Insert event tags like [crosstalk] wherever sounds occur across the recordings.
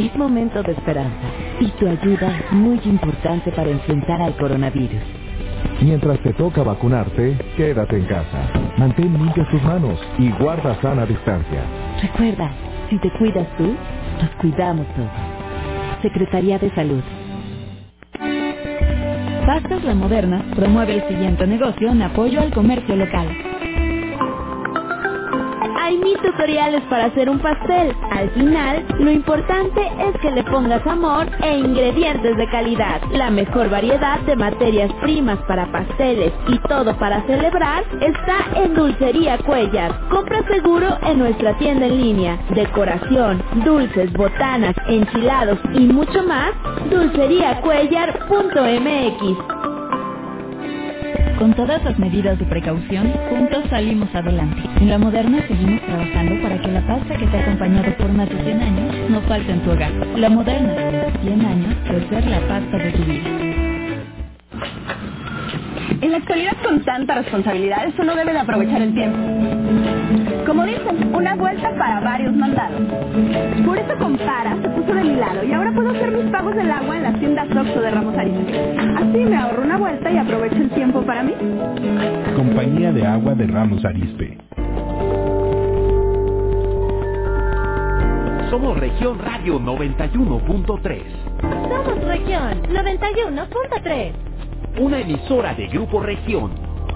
Es momento de esperanza y tu ayuda es muy importante para enfrentar al coronavirus. Mientras te toca vacunarte, quédate en casa. Mantén limpias tus manos y guarda sana distancia. Recuerda, si te cuidas tú, nos cuidamos todos. Secretaría de Salud. Pastas La Moderna promueve el siguiente negocio en apoyo al comercio local. Hay mil tutoriales para hacer un pastel. Al final, lo importante es que le pongas amor e ingredientes de calidad. La mejor variedad de materias primas para pasteles y todo para celebrar está en Dulcería Cuellar. Compra seguro en nuestra tienda en línea. Decoración, dulces, botanas, enchilados y mucho más. Dulceriacuellar.mx con todas las medidas de precaución, juntos salimos adelante. En La Moderna seguimos trabajando para que la pasta que te ha acompañado por más de 100 años no falte en tu hogar. La Moderna, 100 años de ser la pasta de tu vida. En la actualidad con tanta responsabilidad, uno debe de aprovechar el tiempo. Como dicen, una vuelta para varios mandados. Por eso compara, se puso de mi lado y ahora puedo hacer mis pagos del agua en las tiendas Oxxo de Ramos Arizpe. Así me ahorro una vuelta y aprovecho el tiempo para mí. Compañía de Agua de Ramos Arizpe. Somos Región Radio 91.3. Somos Región 91.3. Una emisora de Grupo Región.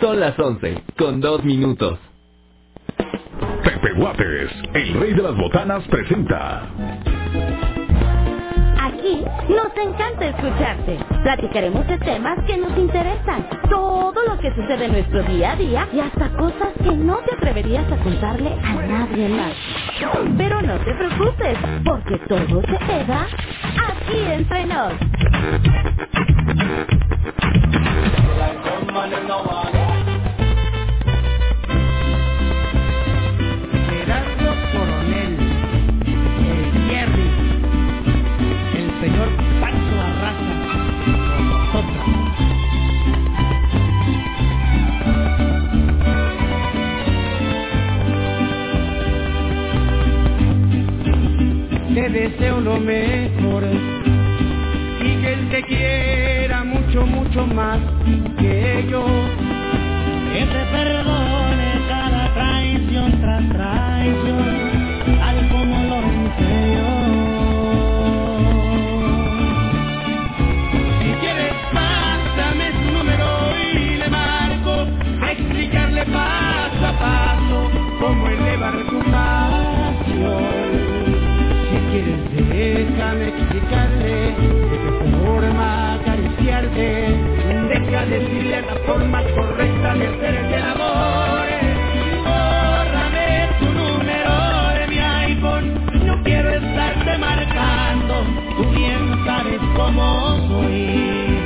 Son las 11, con dos minutos. Pepe Guates, el rey de las botanas, presenta. Aquí nos encanta escucharte. Platicaremos de temas que nos interesan, todo lo que sucede en nuestro día a día y hasta cosas que no te atreverías a contarle a nadie más. Pero no te preocupes, porque todo se queda aquí entre nos. Te deseo lo mejor y que él te quiera mucho, mucho más que yo. Que te perdone cada traición tras traición, tal como lo hice yo. Si quieres, pásame su número y le marco a explicarle paso a paso cómo elevar tu pasión. Déjame explicarle de qué forma acariciarte. Deja decirle la forma correcta de hacer el amor. Bórrame tu número de mi iPhone. No quiero estarte marcando. Tú bien sabes cómo soy.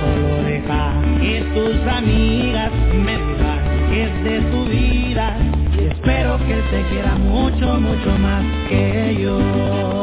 Solo deja que tus amigas me digan de tu vida. Y espero que te quiera mucho, mucho más que yo.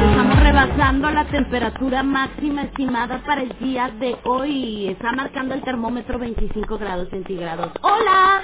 Estamos rebasando la temperatura máxima estimada para el día de hoy. Está marcando el termómetro 25 grados centígrados. ¡Hola!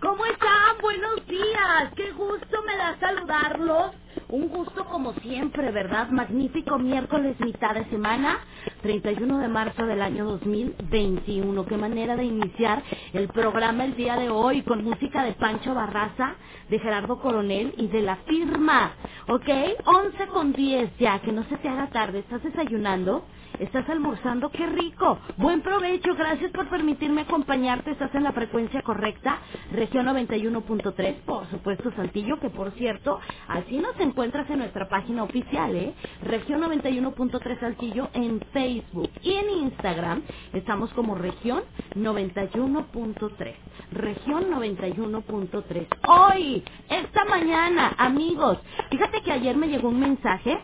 ¿Cómo están? Buenos días. Qué gusto me da saludarlos. Un gusto como siempre, ¿verdad? Magnífico miércoles, mitad de semana. 31 de marzo del año 2021. Qué manera de iniciar el programa el día de hoy con música de Pancho Barraza, de Gerardo Coronel y de la firma. ¿Ok? 11 con 10 ya, que no se te haga tarde. ¿Estás desayunando? ¿Estás almorzando? ¡Qué rico! Buen provecho, gracias por permitirme acompañarte. ¿Estás en la frecuencia correcta? Región 91.3, por supuesto, Saltillo, que por cierto, así nos encuentras en nuestra página oficial, ¿eh? Región 91.3 Saltillo en Facebook y en Instagram. Estamos como Región 91.3. Región 91.3. Hoy, esta mañana, amigos, fíjate que ayer me llegó un mensaje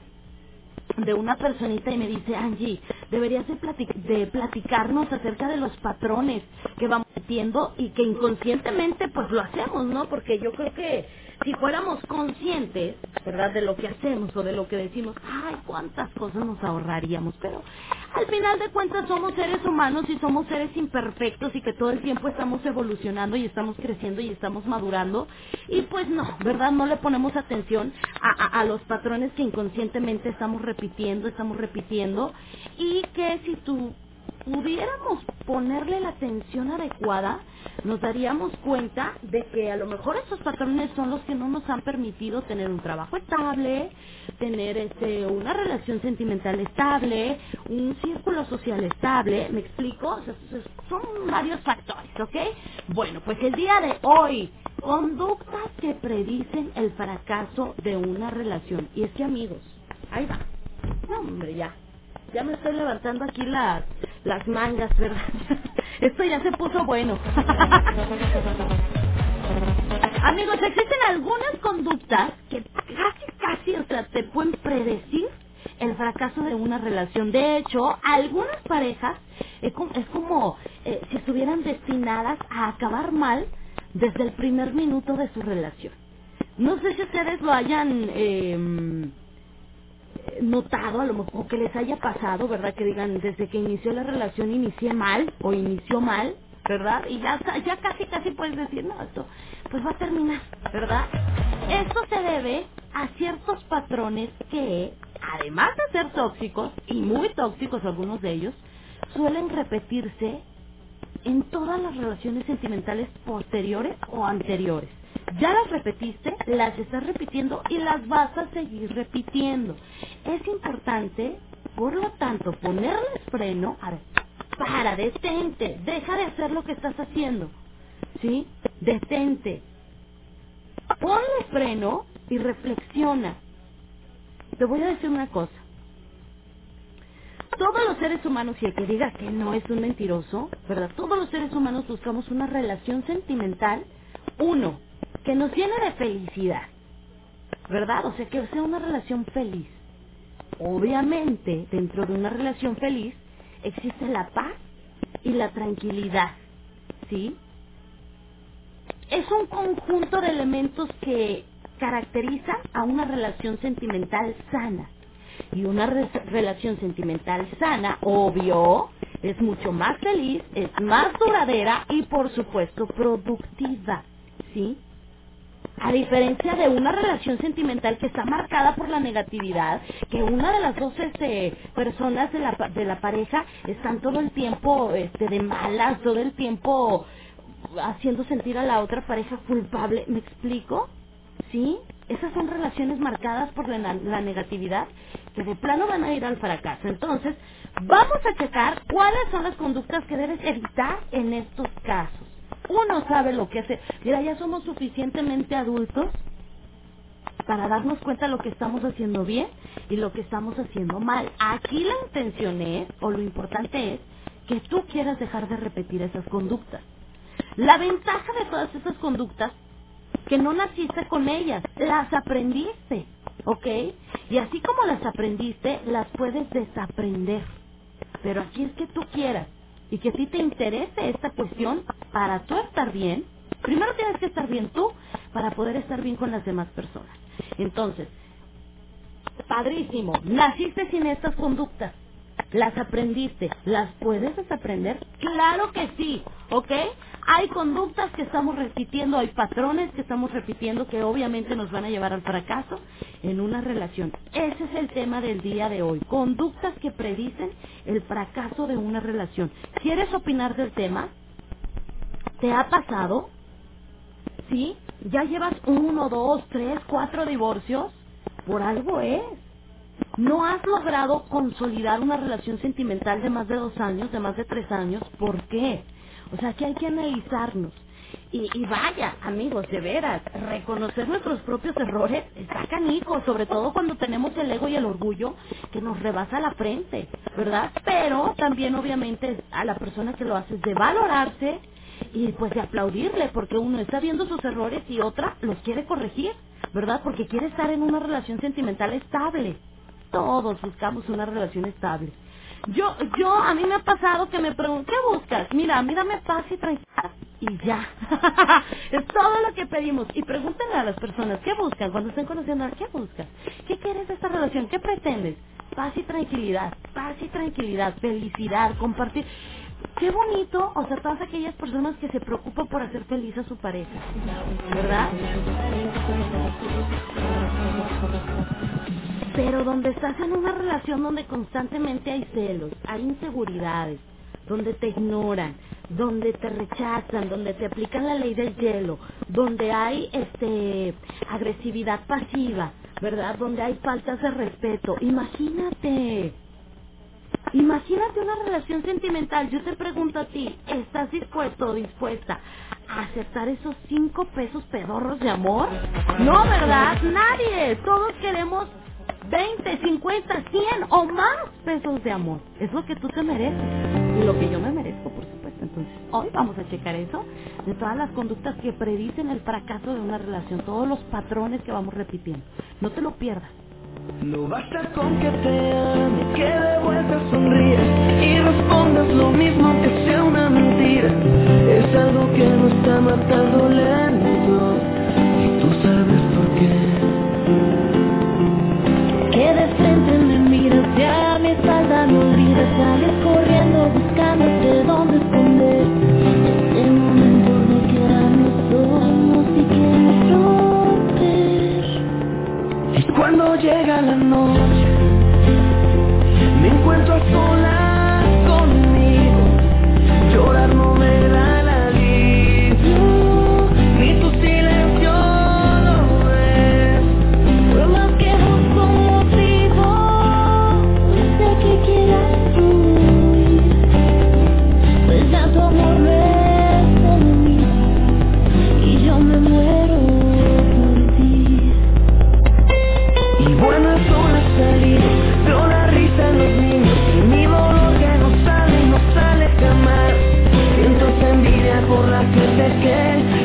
de una personita y me dice, Angie, deberías de, de, platicarnos acerca de los patrones que vamos metiendo y que inconscientemente pues lo hacemos, ¿no? Porque yo creo que si fuéramos conscientes, ¿verdad? De lo que hacemos o de lo que decimos, ay, cuántas cosas nos ahorraríamos, pero al final de cuentas somos seres humanos y somos seres imperfectos y que todo el tiempo estamos evolucionando y estamos creciendo y estamos madurando y pues no, ¿verdad? No le ponemos atención a, a, los patrones que inconscientemente estamos repitiendo, estamos repitiendo y que si tú pudiéramos ponerle la atención adecuada, nos daríamos cuenta de que a lo mejor esos patrones son los que no nos han permitido tener un trabajo estable, tener este una relación sentimental estable, un círculo social estable, ¿me explico? O sea, son varios factores, ¿ok? Bueno, pues el día de hoy, conductas que predicen el fracaso de una relación. Y es que amigos, ahí va. Hombre, ya. Ya me estoy levantando aquí las, las mangas, ¿verdad? [laughs] Esto ya se puso bueno. [laughs] Amigos, existen algunas conductas que casi, casi, o sea, te pueden predecir el fracaso de una relación. De hecho, algunas parejas es como, es como eh, si estuvieran destinadas a acabar mal desde el primer minuto de su relación. No sé si ustedes lo hayan eh, notado, a lo mejor que les haya pasado, ¿verdad? Que digan, desde que inició la relación inicié mal o inició mal, ¿verdad? Y ya, ya casi, casi puedes decir, no, esto pues va a terminar, ¿verdad? Esto se debe a ciertos patrones que, además de ser tóxicos, y muy tóxicos algunos de ellos, suelen repetirse en todas las relaciones sentimentales posteriores o anteriores. Ya las repetiste, las estás repitiendo y las vas a seguir repitiendo. Es importante, por lo tanto, ponerles freno. A para, detente, deja de hacer lo que estás haciendo. ¿Sí? Detente. Ponle freno y reflexiona. Te voy a decir una cosa. Todos los seres humanos, y el que diga que no es un mentiroso, ¿verdad? Todos los seres humanos buscamos una relación sentimental, uno, que nos llene de felicidad, ¿verdad? O sea, que sea una relación feliz. Obviamente, dentro de una relación feliz existe la paz y la tranquilidad, ¿sí? Es un conjunto de elementos que caracteriza a una relación sentimental sana. Y una re relación sentimental sana, obvio, es mucho más feliz, es más duradera y por supuesto productiva, ¿sí? A diferencia de una relación sentimental que está marcada por la negatividad, que una de las dos este, personas de la, pareja están todo el tiempo este, de malas, todo el tiempo haciendo sentir a la otra pareja culpable. ¿Me explico? ¿Sí? Esas son relaciones marcadas por la, la, negatividad que de plano van a ir al fracaso. Entonces, vamos a checar cuáles son las conductas que debes evitar en estos casos uno sabe lo que hace. Mira, ya somos suficientemente adultos para darnos cuenta de lo que estamos haciendo bien y lo que estamos haciendo mal. Aquí la intención es, o lo importante es, que tú quieras dejar de repetir esas conductas. La ventaja de todas esas conductas, que no naciste con ellas, las aprendiste, ¿ok? Y así como las aprendiste, las puedes desaprender. Pero aquí es que tú quieras y que a ti te interese esta cuestión para tú estar bien, primero tienes que estar bien tú para poder estar bien con las demás personas. Entonces, padrísimo, naciste sin estas conductas, las aprendiste, ¿las puedes desaprender? Claro que sí, ¿ok? Hay conductas que estamos repitiendo, hay patrones que estamos repitiendo que obviamente nos van a llevar al fracaso en una relación. Ese es el tema del día de hoy, conductas que predicen el fracaso de una relación. ¿Quieres opinar del tema? ¿Te ha pasado? ¿Sí? ¿Ya llevas uno, dos, tres, cuatro divorcios? Por algo es no has logrado consolidar una relación sentimental de más de dos años, de más de tres años, ¿por qué? O sea, que hay que analizarnos. Y, y, vaya, amigos, de veras, reconocer nuestros propios errores está canijo, sobre todo cuando tenemos el ego y el orgullo que nos rebasa la frente, ¿verdad? Pero también, obviamente, a la persona que lo hace es de valorarse y pues de aplaudirle, porque uno está viendo sus errores y otra los quiere corregir, ¿verdad? Porque quiere estar en una relación sentimental estable. Todos buscamos una relación estable. Yo, yo, a mí me ha pasado que me preguntan, ¿qué buscas? Mira, mírame paz y tranquilidad. Y ya. [laughs] es todo lo que pedimos. Y pregúntenle a las personas, ¿qué buscan? Cuando estén conociendo, ¿qué buscas? ¿Qué quieres de esta relación? ¿Qué pretendes? Paz y tranquilidad, paz y tranquilidad, felicidad, compartir. Qué bonito, o sea, todas aquellas personas que se preocupan por hacer feliz a su pareja, ¿verdad? Pero donde estás en una relación donde constantemente hay celos, hay inseguridades, donde te ignoran, donde te rechazan, donde te aplican la ley del hielo, donde hay este agresividad pasiva, ¿verdad? Donde hay faltas de respeto. Imagínate. Imagínate una relación sentimental. Yo te pregunto a ti, ¿estás dispuesto o dispuesta a aceptar esos cinco pesos pedorros de amor? No, ¿verdad? Nadie. Todos queremos 20, 50, 100 o más pesos de amor. Es lo que tú te mereces. Y lo que yo me merezco, por supuesto. Entonces, hoy vamos a checar eso de todas las conductas que predicen el fracaso de una relación, todos los patrones que vamos repitiendo. No te lo pierdas. No basta con que te ame, que de vuelta sonrías y respondas lo mismo que sea una mentira. Es algo que no está matando lento y tú sabes por qué. Que de frente me miras y a mi espalda me olvidas. Sales corriendo buscándote dónde esconder. Este momento de quedarnos solos y quieres romper Y cuando llega la noche. Me encuentro a solas conmigo. Llorar no me jamás Siento envidia por la gente que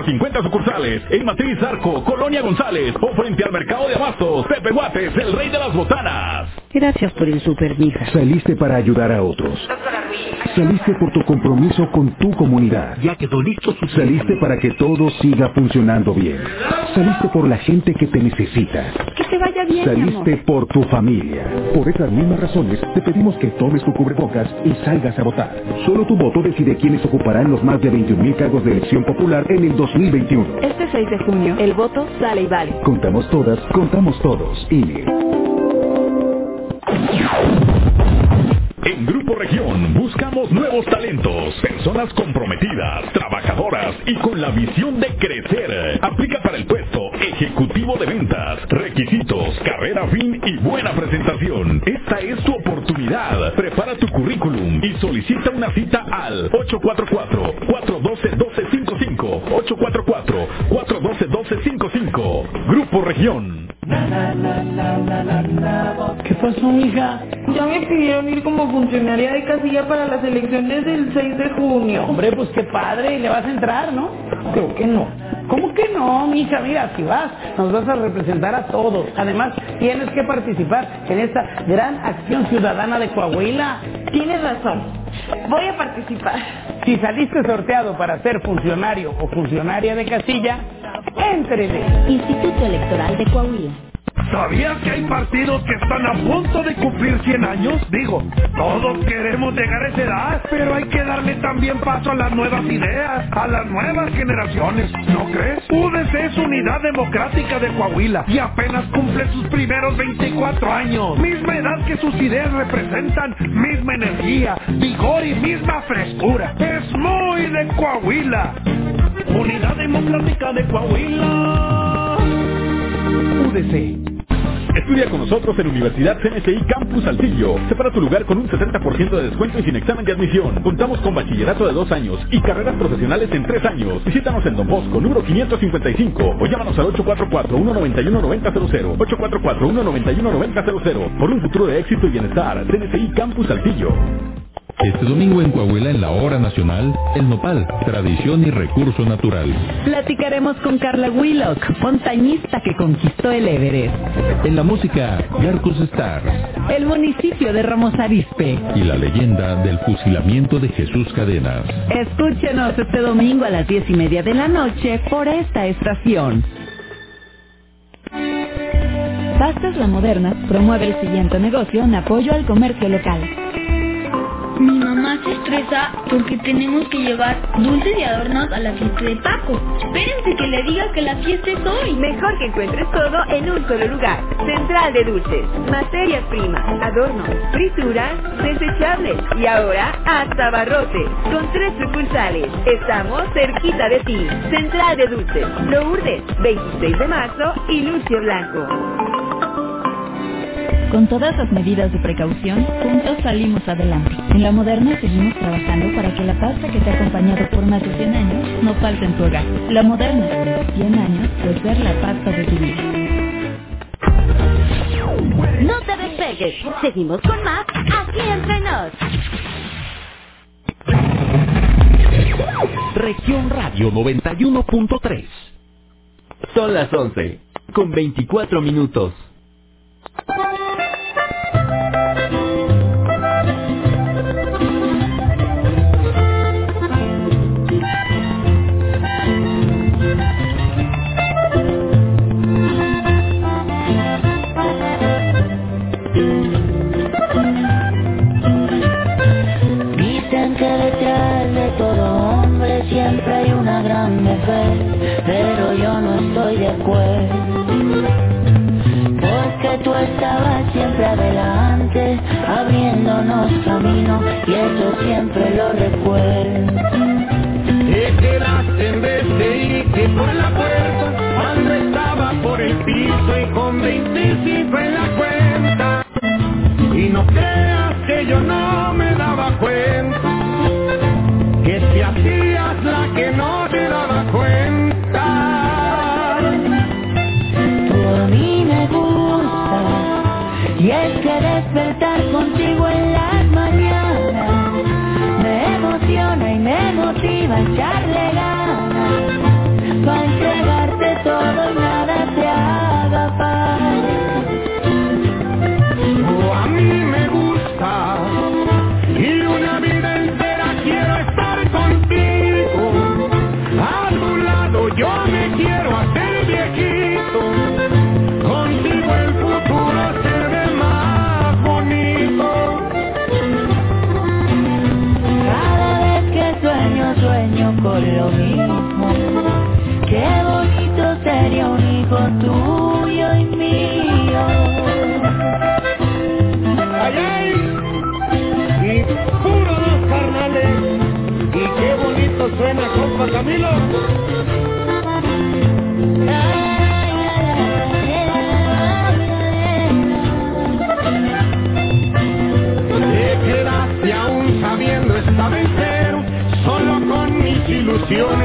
nuestras 50 sucursales, en Matriz Arco, Colonia González o frente al mercado de abastos. Pepe Guates, el rey de las botanas. Gracias por el super, mija. Saliste para ayudar a otros. Saliste por tu compromiso con tu comunidad. Ya quedó listo su Saliste para que todo siga funcionando bien. Saliste por la gente que te necesita. Bien, Saliste amor. por tu familia. Por esas mismas razones, te pedimos que tomes tu cubrebocas y salgas a votar. Solo tu voto decide quiénes ocuparán los más de 21.000 cargos de elección popular en el 2021. Este 6 de junio, el voto sale y vale. Contamos todas, contamos todos. INE. En Grupo Región buscamos nuevos talentos, personas comprometidas, trabajadoras y con la visión de crecer. Ejecutivo de ventas, requisitos, carrera fin y buena presentación. Esta es tu oportunidad. Prepara tu currículum y solicita una cita al 844-412-1255. 844-412-1255. Grupo Región. ¿Qué pasó, mija? Ya me pidieron ir como funcionaria de casilla para las elecciones del 6 de junio. Hombre, pues qué padre, le vas a entrar, ¿no? Creo que no. ¿Cómo que no, mija? Mira, si vas, nos vas a representar a todos. Además, tienes que participar en esta gran acción ciudadana de Coahuila. Tienes razón. Voy a participar. Si saliste sorteado para ser funcionario o funcionaria de casilla, éntrele. Instituto Electoral de Coahuila. ¿Sabías que hay partidos que están a punto de cumplir 100 años? Digo, todos queremos llegar a esa edad, pero hay que darle también paso a las nuevas ideas, a las nuevas generaciones, ¿no crees? UDC es Unidad Democrática de Coahuila y apenas cumple sus primeros 24 años. Misma edad que sus ideas representan, misma energía, vigor y misma frescura. Es muy de Coahuila. Unidad Democrática de Coahuila. UDC. Estudia con nosotros en Universidad CNCI Campus Saltillo. Separa tu lugar con un 70% de descuento y sin examen de admisión. Contamos con bachillerato de dos años y carreras profesionales en tres años. Visítanos en Don Bosco, número 555 o llámanos al 844-191-9000. 844-191-9000. Por un futuro de éxito y bienestar. CNCI Campus Saltillo. Este domingo en Coahuila, en la hora nacional, el nopal, tradición y recurso natural. Platicaremos con Carla Willock, montañista que conquistó el Everest. En la música, Garcus Stars. El municipio de Ramos Arizpe. Y la leyenda del fusilamiento de Jesús Cadenas. Escúchenos este domingo a las diez y media de la noche por esta estación. Pastas La Moderna promueve el siguiente negocio en apoyo al comercio local. Mi mamá se estresa porque tenemos que llevar dulces y adornos a la fiesta de Paco. Espérense que le diga que la fiesta es hoy. Mejor que encuentres todo en un solo lugar. Central de Dulces. Materias primas, adornos, frituras, desechables y ahora hasta abarrotes. Con tres sucursales. Estamos cerquita de ti. Central de Dulces. Lourdes, 26 de marzo y Lucio Blanco. Con todas las medidas de precaución, juntos salimos adelante. En la moderna seguimos trabajando para que la pasta que te ha acompañado por más de 100 años no falte en tu hogar. La moderna, 100 años de ser la pasta de tu vida. No te despegues. Seguimos con más aquí entre nos. Región Radio 91.3. Son las 11, con 24 minutos. Porque tú estabas siempre adelante, abriéndonos camino y eso siempre lo recuerdo. Te quedaste en vez de irte por la puerta, cuando estaba por el piso y con 25 en la cuenta. Y no creas que yo no me daba cuenta, que si hacías la que no suena, compa Camilo. Te quedaste aún sabiendo esta vez, solo con mis ilusiones.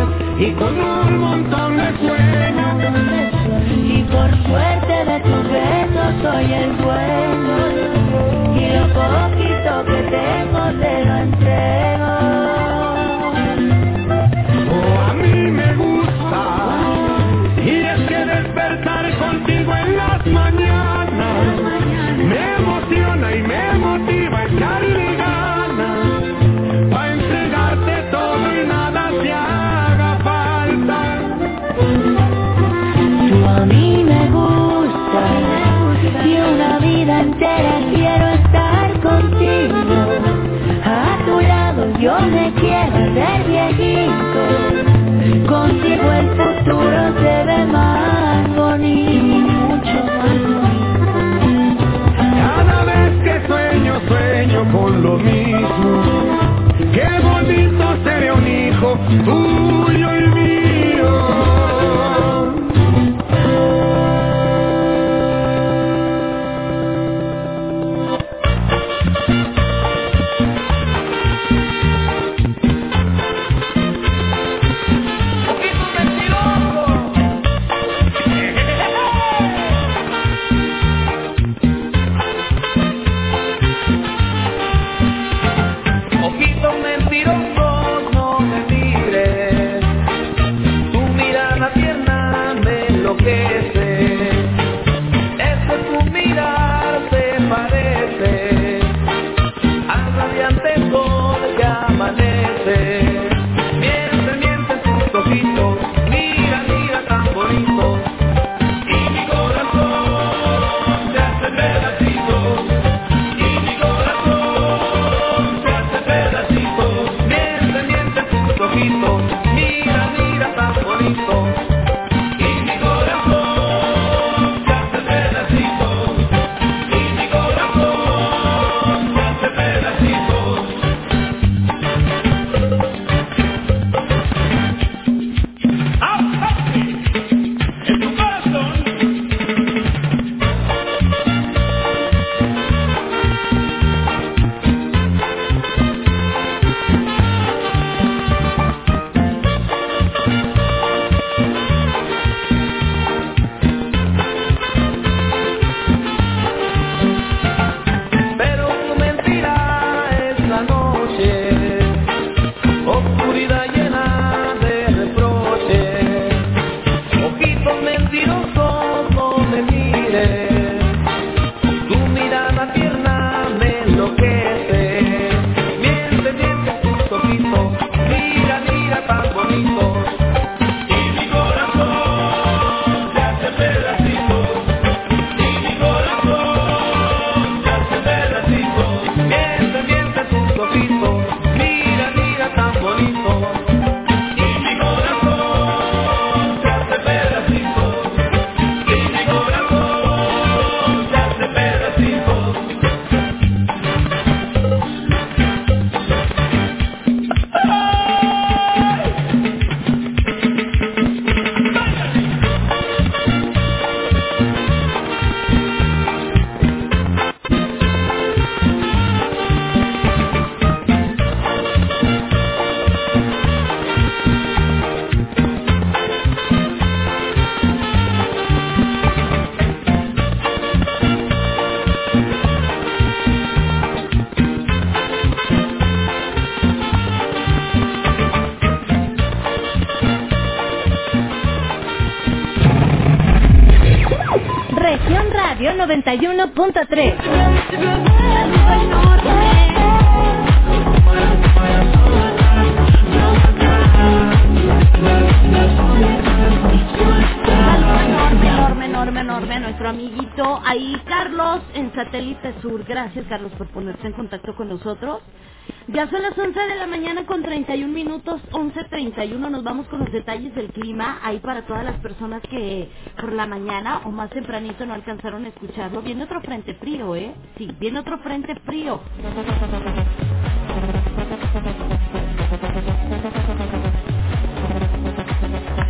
11.31. Nos vamos con los detalles del clima. Ahí para todas las personas que por la mañana o más tempranito no alcanzaron a escucharlo. Viene otro frente frío, ¿eh? Sí, viene otro frente frío.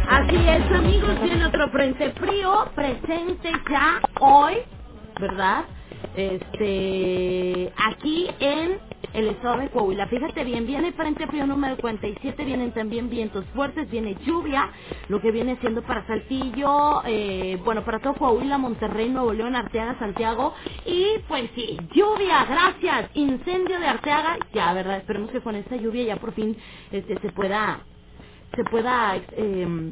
Así es, amigos, viene otro frente frío presente ya hoy, ¿verdad? Este, aquí en el estado de Coahuila. Fíjate bien, viene frente frío número 47, vienen también vientos fuertes, viene lluvia, lo que viene siendo para Saltillo, eh, bueno, para todo Coahuila, Monterrey, Nuevo León, Arteaga, Santiago, y pues sí, lluvia, gracias, incendio de Arteaga, ya, ¿verdad? Esperemos que con esta lluvia ya por fin este, se pueda, se pueda, eh,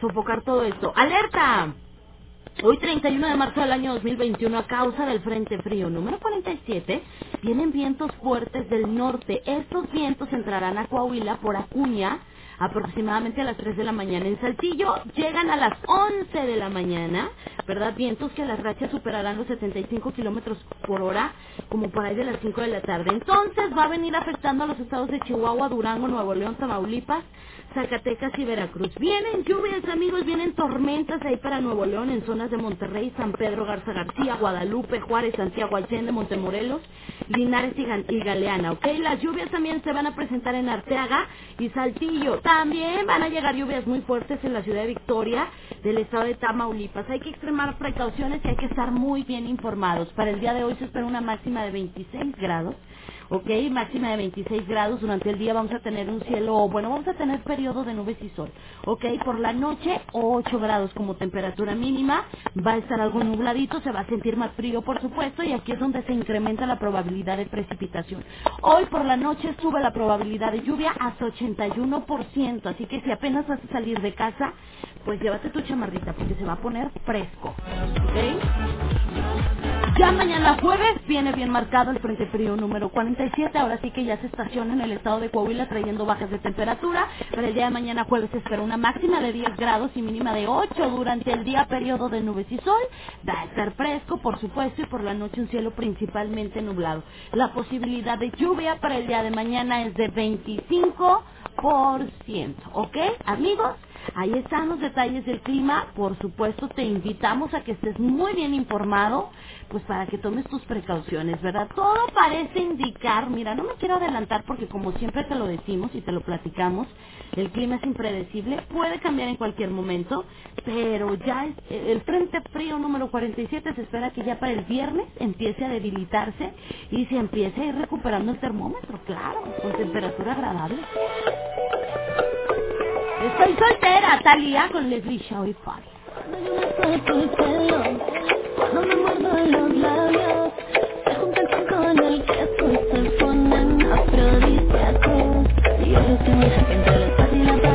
sofocar todo esto. ¡Alerta! Hoy 31 de marzo del año 2021 a causa del Frente Frío número 47 vienen vientos fuertes del norte. Estos vientos entrarán a Coahuila por Acuña aproximadamente a las 3 de la mañana. En Saltillo llegan a las 11 de la mañana, ¿verdad? Vientos que a las rachas superarán los 75 kilómetros por hora, como por ahí de las 5 de la tarde. Entonces va a venir afectando a los estados de Chihuahua, Durango, Nuevo León, Tamaulipas, Zacatecas y Veracruz. Vienen lluvias, amigos, vienen tormentas ahí para Nuevo León, en zonas de Monterrey, San Pedro Garza García, Guadalupe, Juárez, Santiago, Allende, Montemorelos, Linares y, Galeana, ¿ok? Las lluvias también se van a presentar en Arteaga y Saltillo. También van a llegar lluvias muy fuertes en la ciudad de Victoria, del estado de Tamaulipas. Hay que extremar precauciones y hay que estar muy bien informados. Para el día de hoy se espera una máxima de 26 grados. Ok, máxima de 26 grados. Durante el día vamos a tener un cielo, bueno, vamos a tener periodo de nubes y sol. Ok, por la noche 8 grados como temperatura mínima. Va a estar algo nubladito, se va a sentir más frío, por supuesto, y aquí es donde se incrementa la probabilidad de precipitación. Hoy por la noche sube la probabilidad de lluvia hasta 81%. Así que si apenas vas a salir de casa, pues llévate tu chamarrita porque se va a poner fresco. ¿Ok? Ya mañana jueves viene bien marcado el Frente Frío número 47. Ahora sí que ya se estaciona en el estado de Coahuila trayendo bajas de temperatura. Para el día de mañana jueves espera una máxima de 10 grados y mínima de 8. Durante el día periodo de nubes y sol. Va a estar fresco, por supuesto, y por la noche un cielo principalmente nublado. La posibilidad de lluvia para el día de mañana es de 25%. ¿Ok, amigos? Ahí están los detalles del clima. Por supuesto, te invitamos a que estés muy bien informado, pues para que tomes tus precauciones, ¿verdad? Todo parece indicar, mira, no me quiero adelantar porque como siempre te lo decimos y te lo platicamos, el clima es impredecible, puede cambiar en cualquier momento, pero ya el frente frío número 47 se espera que ya para el viernes empiece a debilitarse y se empiece a ir recuperando el termómetro, claro, con temperatura agradable. Estoy soltera, Talía, con Leslie Shaw y Fabi. No me muerdo los labios, se junta el con el queso y se ponen afrodisíacos. Y yo lo que me deja que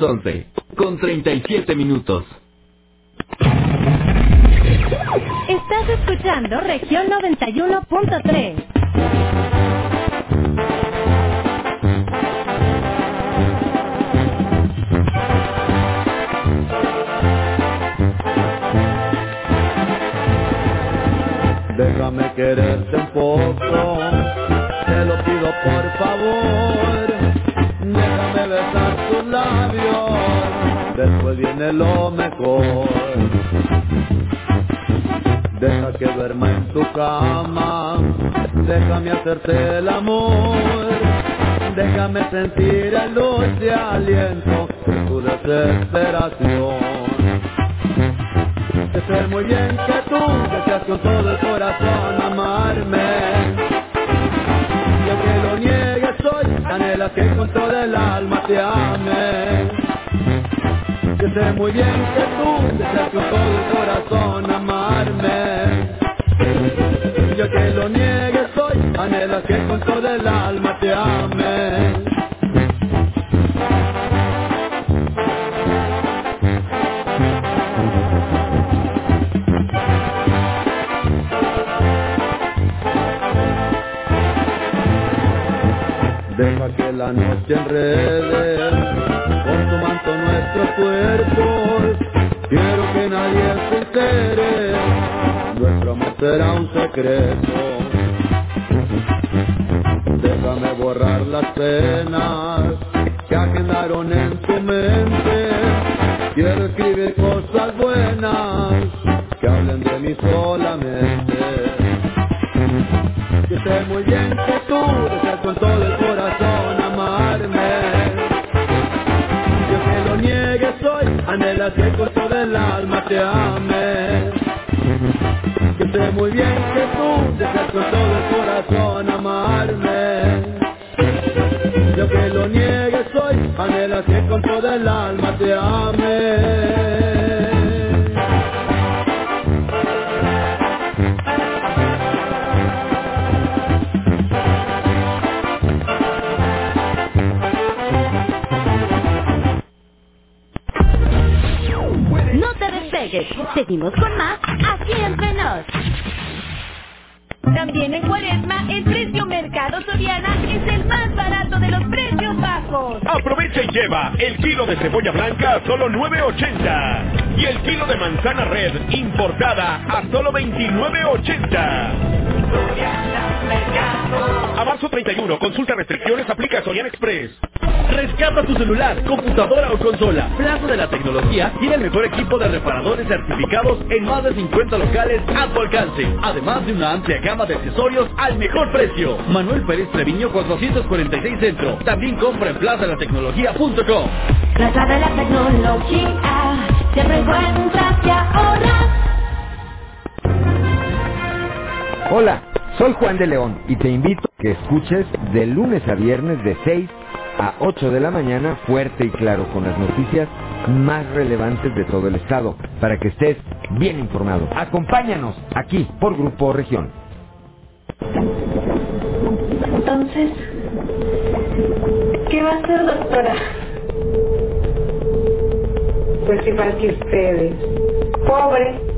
las 11, con 37 minutos. Estás escuchando región 91.3. hacerte el amor. Déjame sentir el dulce aliento de tu desesperación. Importada a solo 29.80. A marzo 31, consulta restricciones, aplica Soriana Express. Rescata tu celular, computadora o consola. Plaza de la Tecnología tiene el mejor equipo de reparadores certificados en más de 50 locales a tu alcance. Además de una amplia gama de accesorios al mejor precio. Manuel Pérez Treviño 446 Centro. También compra en plazadelatecnología.com. Plaza de la tecnología, siempre encuentras y ahorras. Hola, soy Juan de León y te invito a que escuches de lunes a viernes de 6 a 8 de la mañana fuerte y claro con las noticias más relevantes de todo el estado para que estés bien informado. Acompáñanos aquí por Grupo Región. Entonces, ¿qué va a hacer, doctora? Pues igual que ustedes. Pobre.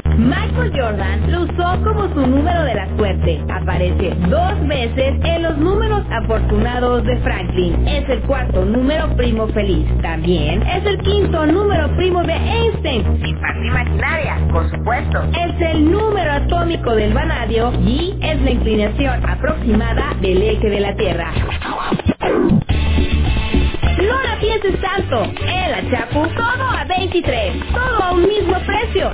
Michael Jordan lo usó como su número de la suerte. Aparece dos veces en los números afortunados de Franklin. Es el cuarto número primo feliz. También es el quinto número primo de Einstein. Sin parte imaginaria, por supuesto. Es el número atómico del vanadio y es la inclinación aproximada del eje de la Tierra. No la pienses tanto. En la Chapu, todo a 23. Todo a un mismo precio.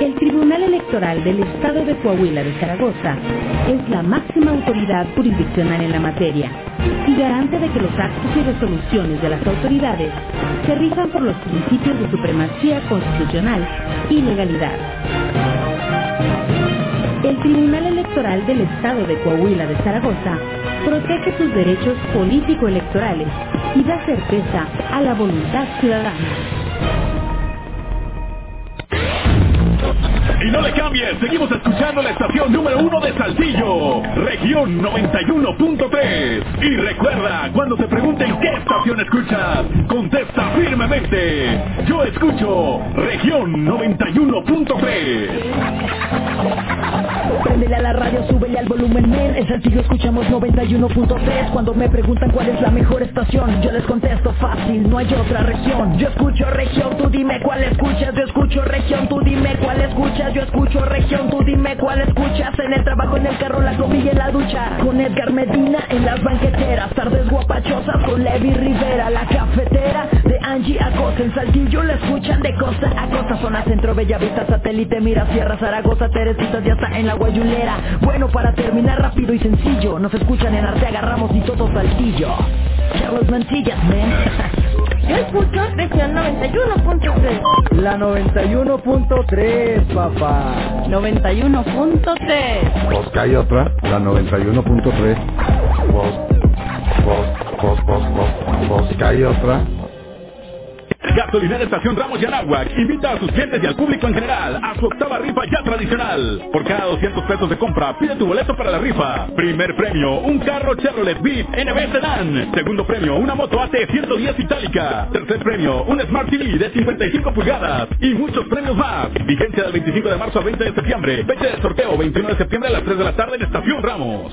El Tribunal Electoral del Estado de Coahuila de Zaragoza es la máxima autoridad jurisdiccional en la materia y garante de que los actos y resoluciones de las autoridades se rijan por los principios de supremacía constitucional y legalidad. El Tribunal Electoral del Estado de Coahuila de Zaragoza protege sus derechos político-electorales y da certeza a la voluntad ciudadana. Y no le cambies, seguimos escuchando la estación número uno de Saltillo, región 91.3. Y recuerda, cuando te pregunten qué estación escuchas, contesta firmemente. Yo escucho región 91.3. Préndele a la radio, súbele al volumen, men. En Saltillo escuchamos 91.3. Cuando me preguntan cuál es la mejor estación, yo les contesto fácil, no hay otra región. Yo escucho región, dime cuál escuchas. Yo escucho región, tú dime cuál escuchas. Yo escucho región, tú dime cuál escuchas. En el trabajo, en el carro, la comida en la ducha. Con Edgar Medina en las banqueteras. Tardes guapachosas con Levi Rivera. La cafetera de Angie Acosta. En Saltillo la escuchan de costa a costa. Zona centro, Bellavista, satélite, mira, Sierra, Zaragoza, Teresitas, ya está en la guayulera. Bueno, para terminar rápido y sencillo. Nos escuchan en Arte, agarramos y todo Saltillo. Carlos Mantillas, man. [laughs] Yo escucho región 91.3. La 91.3, papá. 91.3. Pues que hay otra, la 91.3. Pues, pues, pues, pues, pues, pues que hay otra. Gasolinera Estación Ramos y Anáhuac invita a sus clientes y al público en general a su octava rifa ya tradicional. Por cada 200 pesos de compra, pide tu boleto para la rifa. Primer premio, un carro Chevrolet Beat NB Sedan. Segundo premio, una moto AT 110 itálica. Tercer premio, un Smart TV de 55 pulgadas. Y muchos premios más. Vigencia del 25 de marzo al 20 de septiembre. Fecha del sorteo, 21 de septiembre a las 3 de la tarde en Estación Ramos.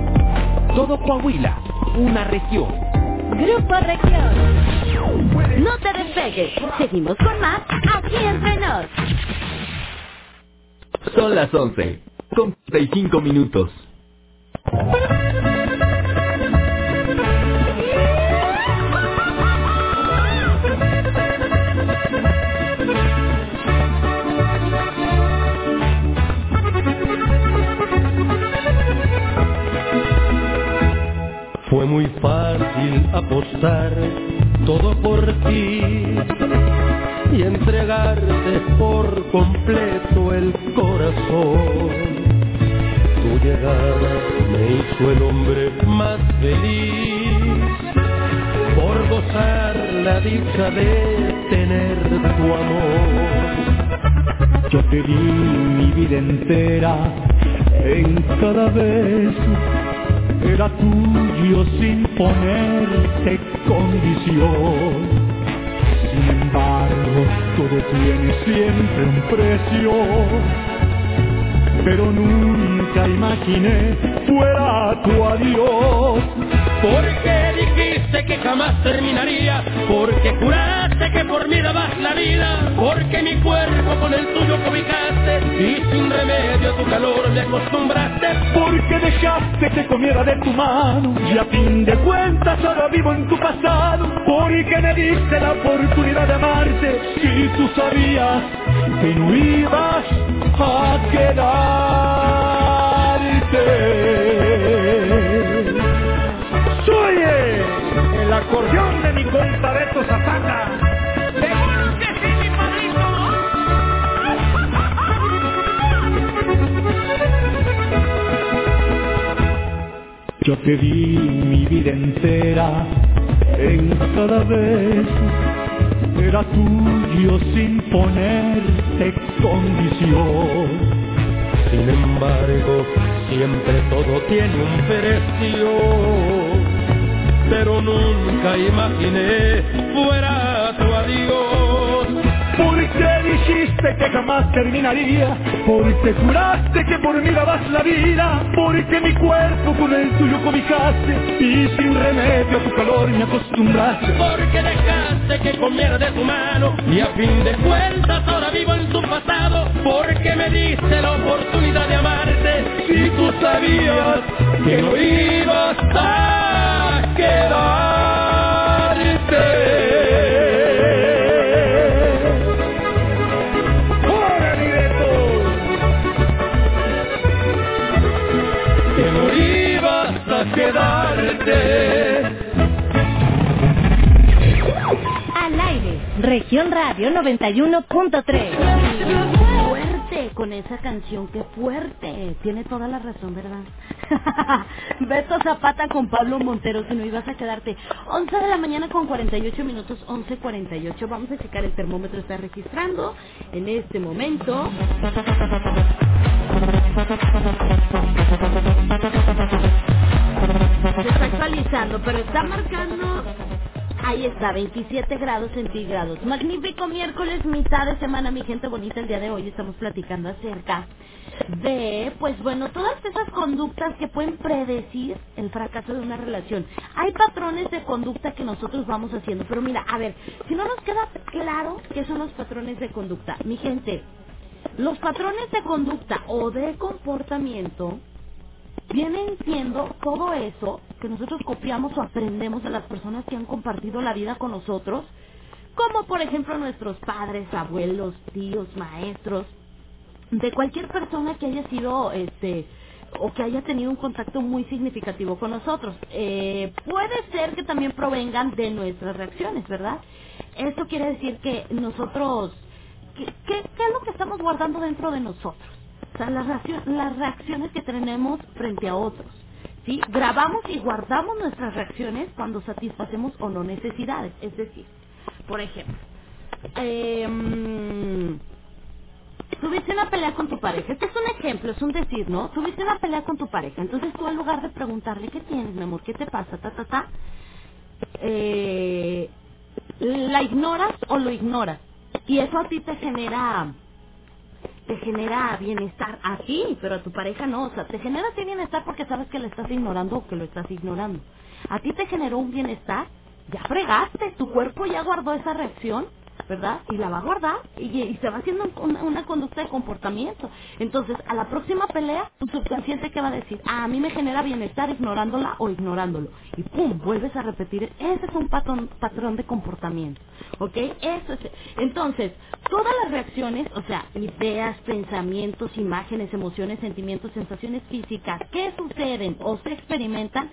Todo Coahuila, una región. Grupo Región. No te despegues. Seguimos con más aquí entre nos. Son las 11, con 35 minutos. Apostar todo por ti y entregarte por completo el corazón. Tu llegada me hizo el hombre más feliz por gozar la dicha de tener tu amor. Yo te di mi vida entera en cada beso era tuyo sin ponerte condición. Sin embargo, todo tiene siempre un precio, pero nunca nunca imaginé fuera tu adiós. Porque dijiste que jamás terminaría, porque juraste que por mí dabas la vida, porque mi cuerpo con el tuyo cobijaste y sin remedio tu calor me acostumbraste. Porque dejaste que comiera de tu mano y a fin de cuentas ahora vivo en tu pasado. Porque me diste la oportunidad de amarte y tú sabías que no ibas a Soy el acordeón de mi compa Beto Zapata. Seguro que sí, mi Yo te di mi vida entera en cada vez era tuyo sin ponerte condición. Sin embargo, siempre todo tiene un precio, pero nunca imaginé fuera tu adiós. Que jamás terminaría, porque juraste que por mí dabas la vida, porque mi cuerpo con el tuyo cobijaste y sin remedio a tu calor me acostumbraste. Porque dejaste que comiera de tu mano y a fin de cuentas ahora vivo en tu pasado. Porque me diste la oportunidad de amarte y tú sabías que no ibas a quedarte. Radio 91.3. Fuerte con esa canción, qué fuerte. Tiene toda la razón, ¿verdad? [laughs] Beto Zapata con Pablo Montero, si no ibas a quedarte. 11 de la mañana con 48 minutos, 11.48. Vamos a checar el termómetro, está registrando en este momento. Se está actualizando, pero está marcando Ahí está, 27 grados centígrados. Magnífico miércoles, mitad de semana, mi gente bonita. El día de hoy estamos platicando acerca de, pues bueno, todas esas conductas que pueden predecir el fracaso de una relación. Hay patrones de conducta que nosotros vamos haciendo, pero mira, a ver, si no nos queda claro qué son los patrones de conducta, mi gente, los patrones de conducta o de comportamiento vienen siendo todo eso que nosotros copiamos o aprendemos de las personas que han compartido la vida con nosotros, como por ejemplo nuestros padres, abuelos, tíos, maestros, de cualquier persona que haya sido este o que haya tenido un contacto muy significativo con nosotros. Eh, puede ser que también provengan de nuestras reacciones, ¿verdad? Esto quiere decir que nosotros, ¿qué, es lo que estamos guardando dentro de nosotros? O sea, las, las reacciones que tenemos frente a otros. ¿sí? Grabamos y guardamos nuestras reacciones cuando satisfacemos o no necesidades. Es decir, por ejemplo, em, tuviste una pelea con tu pareja. Este es un ejemplo, es un decir, ¿no? Tuviste una pelea con tu pareja. Entonces tú en lugar de preguntarle, ¿qué tienes, mi amor? ¿Qué te pasa? Ta, ta, ta. Eh, la ignoras o lo ignoras. Y eso a ti te genera te genera bienestar a ti, pero a tu pareja no. O sea, te genera a ti bienestar porque sabes que le estás ignorando o que lo estás ignorando. A ti te generó un bienestar, ya fregaste, tu cuerpo ya guardó esa reacción, ¿verdad? Y la va a guardar y, y se va haciendo una, una conducta de comportamiento. Entonces, a la próxima pelea, tu subconsciente que va a decir, ah, a mí me genera bienestar ignorándola o ignorándolo. Y pum, vuelves a repetir. Ese es un patrón, patrón de comportamiento. ¿Ok? Eso es. Entonces, todas las reacciones, o sea, ideas, pensamientos, imágenes, emociones, sentimientos, sensaciones físicas que suceden o se experimentan,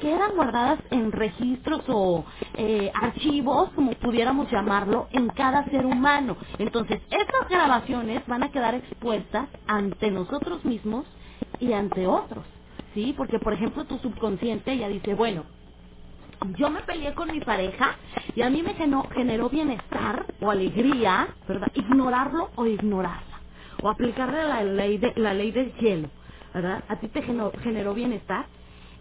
quedan guardadas en registros o eh, archivos, como pudiéramos llamarlo, en cada ser humano. Entonces, estas grabaciones van a quedar expuestas ante nosotros mismos y ante otros. ¿Sí? Porque, por ejemplo, tu subconsciente ya dice, bueno, yo me peleé con mi pareja y a mí me generó, generó bienestar o alegría, ¿verdad? Ignorarlo o ignorarla. O aplicarle la ley, de, la ley del hielo, ¿verdad? A ti te generó, generó bienestar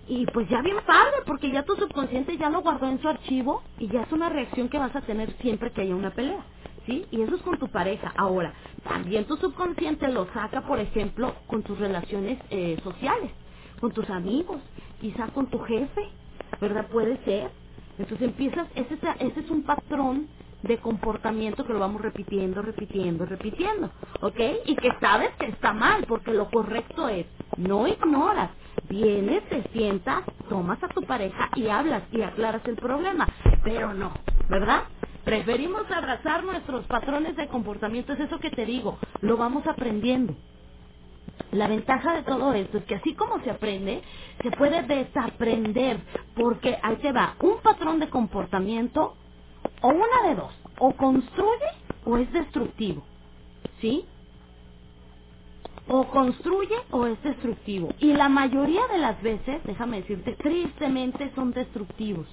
y pues ya bien padre, porque ya tu subconsciente ya lo guardó en su archivo y ya es una reacción que vas a tener siempre que haya una pelea. ¿sí? Y eso es con tu pareja. Ahora, también tu subconsciente lo saca, por ejemplo, con tus relaciones eh, sociales, con tus amigos, quizá con tu jefe, ¿verdad? Puede ser. Entonces empiezas, ese, es- ese es un patrón de comportamiento que lo vamos repitiendo, repitiendo, repitiendo, ¿ok? Y que sabes que está mal, porque lo correcto es, no ignoras, vienes, te sientas, tomas a tu pareja y hablas y aclaras el problema, pero no, ¿verdad? Preferimos abrazar nuestros patrones de comportamiento, es eso que te digo, lo vamos aprendiendo. La ventaja de todo esto es que así como se aprende, se puede desaprender, porque ahí te va, un patrón de comportamiento, o una de dos, o construye o es destructivo, ¿sí? O construye o es destructivo. Y la mayoría de las veces, déjame decirte, tristemente son destructivos,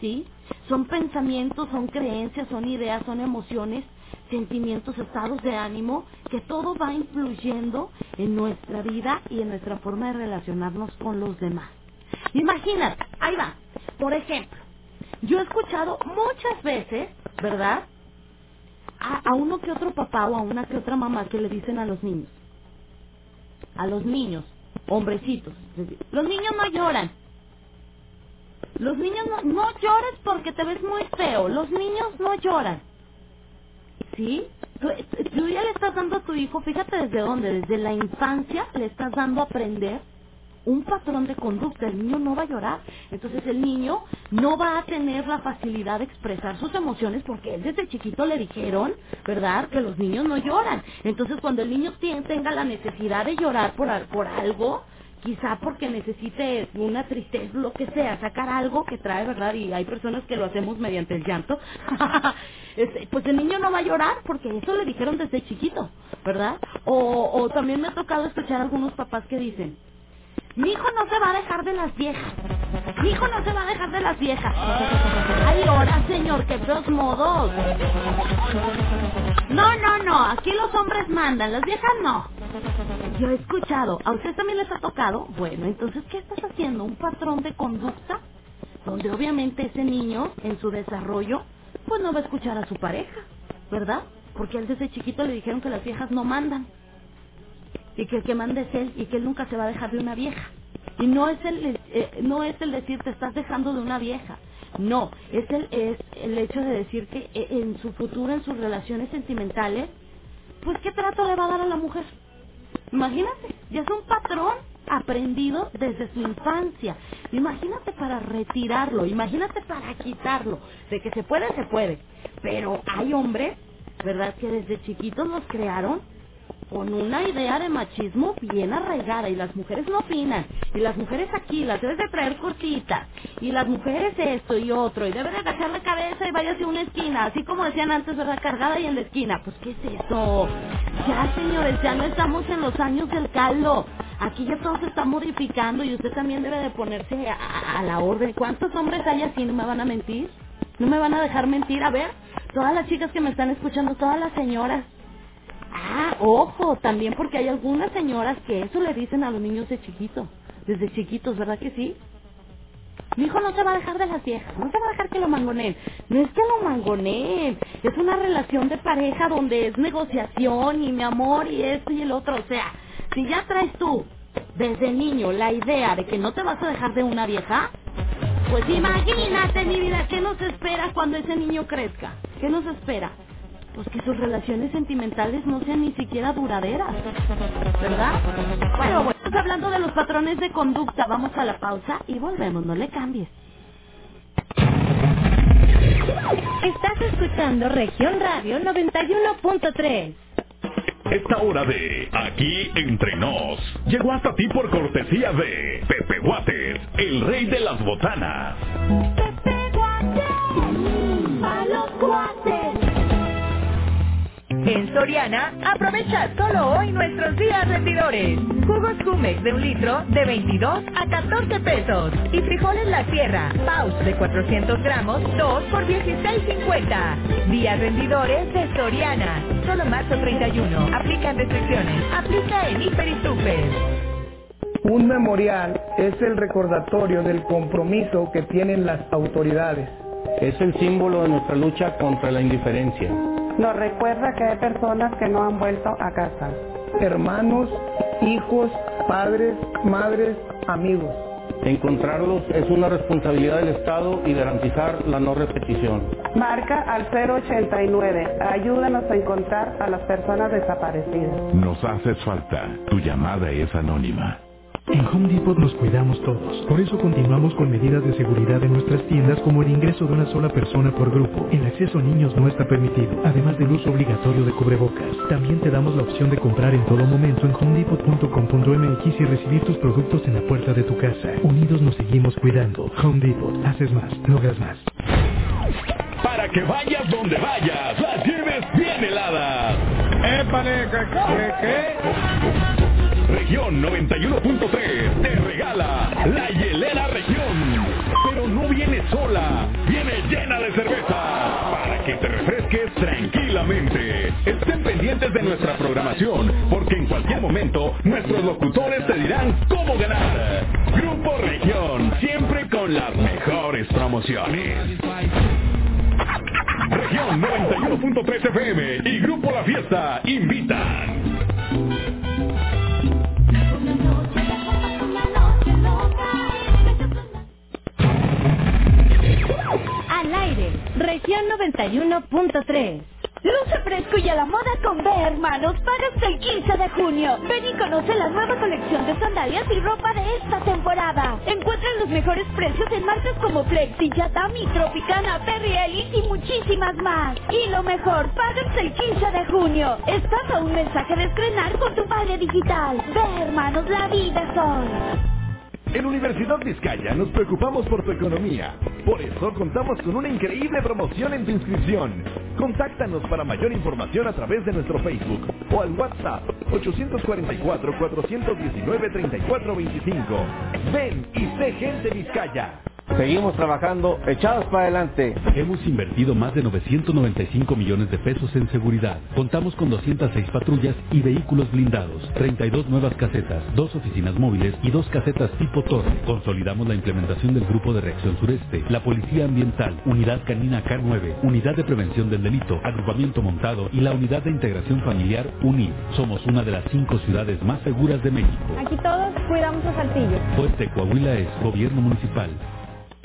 ¿sí? Son pensamientos, son creencias, son ideas, son emociones, sentimientos, estados de ánimo, que todo va influyendo en nuestra vida y en nuestra forma de relacionarnos con los demás. Imagínate, ahí va. Por ejemplo, yo he escuchado muchas veces, ¿verdad? A, a uno que otro papá o a una que otra mamá que le dicen a los niños, a los niños, hombrecitos, los niños no lloran. Los niños no, no llores porque te ves muy feo. Los niños no lloran. ¿Sí? Tú, tú le estás dando a tu hijo, fíjate desde dónde, desde la infancia le estás dando a aprender un patrón de conducta. El niño no va a llorar. Entonces el niño no va a tener la facilidad de expresar sus emociones porque él desde chiquito le dijeron, ¿verdad?, que los niños no lloran. Entonces cuando el niño tenga la necesidad de llorar por, por algo, quizá porque necesite una tristeza, lo que sea, sacar algo que trae, ¿verdad? Y hay personas que lo hacemos mediante el llanto. [laughs] Este, pues el niño no va a llorar porque eso le dijeron desde chiquito, ¿verdad? O, o también me ha tocado escuchar a algunos papás que dicen, mi hijo no se va a dejar de las viejas. Mi hijo no se va a dejar de las viejas. Ay, ahora, señor, qué feos modos. No, no, no. Aquí los hombres mandan, las viejas no. Yo he escuchado. ¿A usted también les ha tocado? Bueno, entonces, ¿qué estás haciendo? ¿Un patrón de conducta? Donde obviamente ese niño, en su desarrollo, pues no va a escuchar a su pareja, ¿verdad? Porque él desde chiquito le dijeron que las viejas no mandan y que el que manda es él y que él nunca se va a dejar de una vieja. Y no es el eh, no es el decir te estás dejando de una vieja. No, es el es el hecho de decir que eh, en su futuro, en sus relaciones sentimentales, pues qué trato le va a dar a la mujer. Imagínate, ya es un patrón aprendido desde su infancia. Imagínate para retirarlo, imagínate para quitarlo. De que se puede, se puede. Pero hay hombres, ¿verdad? Que desde chiquitos los crearon con una idea de machismo bien arraigada y las mujeres no opinan y las mujeres aquí las debes de traer cortitas y las mujeres esto y otro y debe de agachar la cabeza y váyase a una esquina así como decían antes verdad cargada y en la esquina. Pues qué es eso ya señores ya no estamos en los años del caldo. Aquí ya todo se está modificando y usted también debe de ponerse a la orden. Cuántos hombres hay así no me van a mentir no me van a dejar mentir a ver todas las chicas que me están escuchando todas las señoras Ah, ojo, también porque hay algunas señoras que eso le dicen a los niños de chiquito, desde chiquitos, ¿verdad que sí? Mi hijo no se va a dejar de las viejas, no se va a dejar que lo mangoneen. No es que lo mangoneen, es una relación de pareja donde es negociación y mi amor y esto y el otro. O sea, si ya traes tú desde niño la idea de que no te vas a dejar de una vieja, pues imagínate mi vida, ¿qué nos espera cuando ese niño crezca? ¿Qué nos espera? Pues que sus relaciones sentimentales no sean ni siquiera duraderas, ¿verdad? Bueno, bueno, estamos hablando de los patrones de conducta, vamos a la pausa y volvemos, no le cambies. Estás escuchando Región Radio 91.3. Esta hora de Aquí Entre Nos llegó hasta ti por cortesía de Pepe Guates, el rey de las botanas. A los cuates. En Soriana, aprovecha solo hoy nuestros días rendidores. Jugos Jumex de un litro de 22 a 14 pesos. Y frijoles La Sierra, Paus de 400 gramos, 2 por 16.50. Días rendidores de Soriana. Solo marzo 31. Aplican restricciones. Aplica en Hiper y Super. Un memorial es el recordatorio del compromiso que tienen las autoridades. Es el símbolo de nuestra lucha contra la indiferencia. Nos recuerda que hay personas que no han vuelto a casa. Hermanos, hijos, padres, madres, amigos. Encontrarlos es una responsabilidad del Estado y garantizar la no repetición. Marca al 089. Ayúdanos a encontrar a las personas desaparecidas. Nos haces falta. Tu llamada es anónima. En Home Depot nos cuidamos todos. Por eso continuamos con medidas de seguridad en nuestras tiendas como el ingreso de una sola persona por grupo. El acceso a niños no está permitido, además del uso obligatorio de cubrebocas. También te damos la opción de comprar en todo momento en homedepot.com.mx y recibir tus productos en la puerta de tu casa. Unidos nos seguimos cuidando. Home Depot. Haces más, logras más. Para que vayas donde vayas, las lleves bien heladas. ¡Épale! ¿Qué? qué? Región 91.3 te regala la hielera región. Pero no viene sola, viene llena de cerveza para que te refresques tranquilamente. Estén pendientes de nuestra programación porque en cualquier momento nuestros locutores te dirán cómo ganar. Grupo Región, siempre con las mejores promociones. Región 91.3 FM y Grupo La Fiesta invitan. Región 91.3. Luce fresco y a la moda con B, hermanos. Paga el 15 de junio. Ven y conoce la nueva colección de sandalias y ropa de esta temporada. Encuentra los mejores precios en marcas como Flexi, Yatami, Tropicana, Perry Ellis y muchísimas más. Y lo mejor, paga el 15 de junio. Estás a un mensaje de estrenar con tu pague digital. Ve, hermanos, la vida hoy. En Universidad Vizcaya nos preocupamos por tu economía. Por eso contamos con una increíble promoción en tu inscripción. Contáctanos para mayor información a través de nuestro Facebook o al WhatsApp 844-419-3425. Ven y sé gente Vizcaya. Seguimos trabajando echados para adelante. Hemos invertido más de 995 millones de pesos en seguridad. Contamos con 206 patrullas y vehículos blindados, 32 nuevas casetas, dos oficinas móviles y dos casetas tipo torre. Consolidamos la implementación del Grupo de Reacción Sureste, la Policía Ambiental, Unidad Canina K9, Unidad de Prevención del Delito, Agrupamiento Montado y la Unidad de Integración Familiar UNID. Somos una de las cinco ciudades más seguras de México. Aquí todos cuidamos a Saltillo. Fuerte Coahuila es Gobierno Municipal.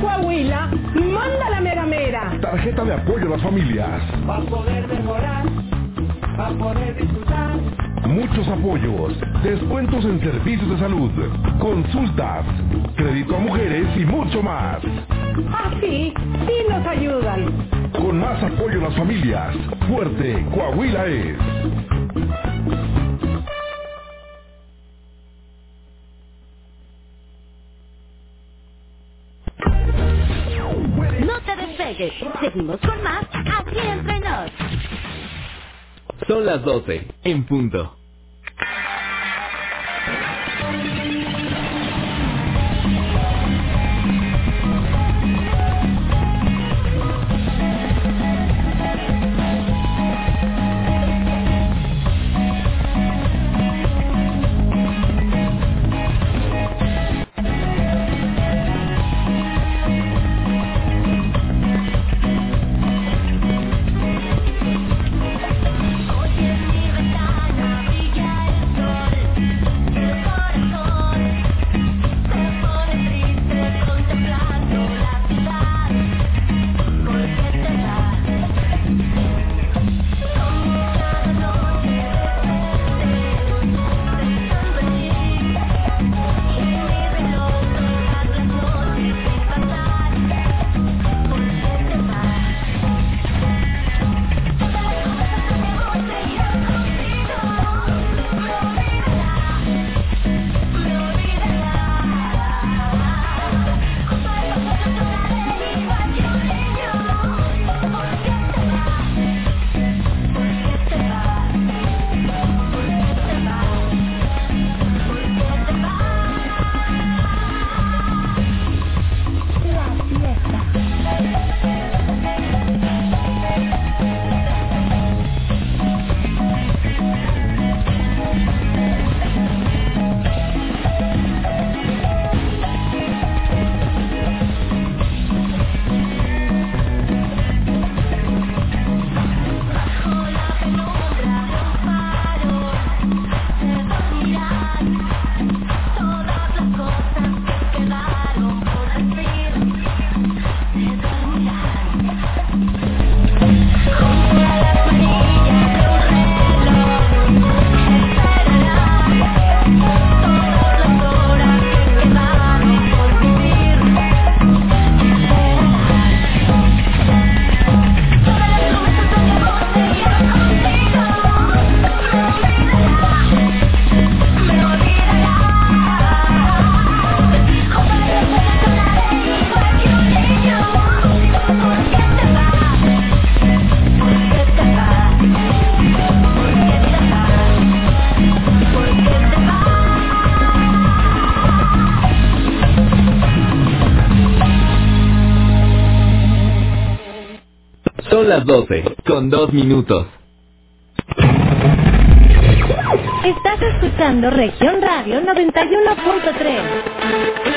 Coahuila, manda la mera mera. Tarjeta de apoyo a las familias. Va a poder mejorar. Va a poder disfrutar. Muchos apoyos, descuentos en servicios de salud, consultas, crédito a mujeres y mucho más. Así, sí nos ayudan. Con más apoyo a las familias, fuerte Coahuila es. No te despegues. Seguimos con más aquí nos. Son las 12, en punto. 12, con 2 minutos. Estás escuchando Región Radio 91.3.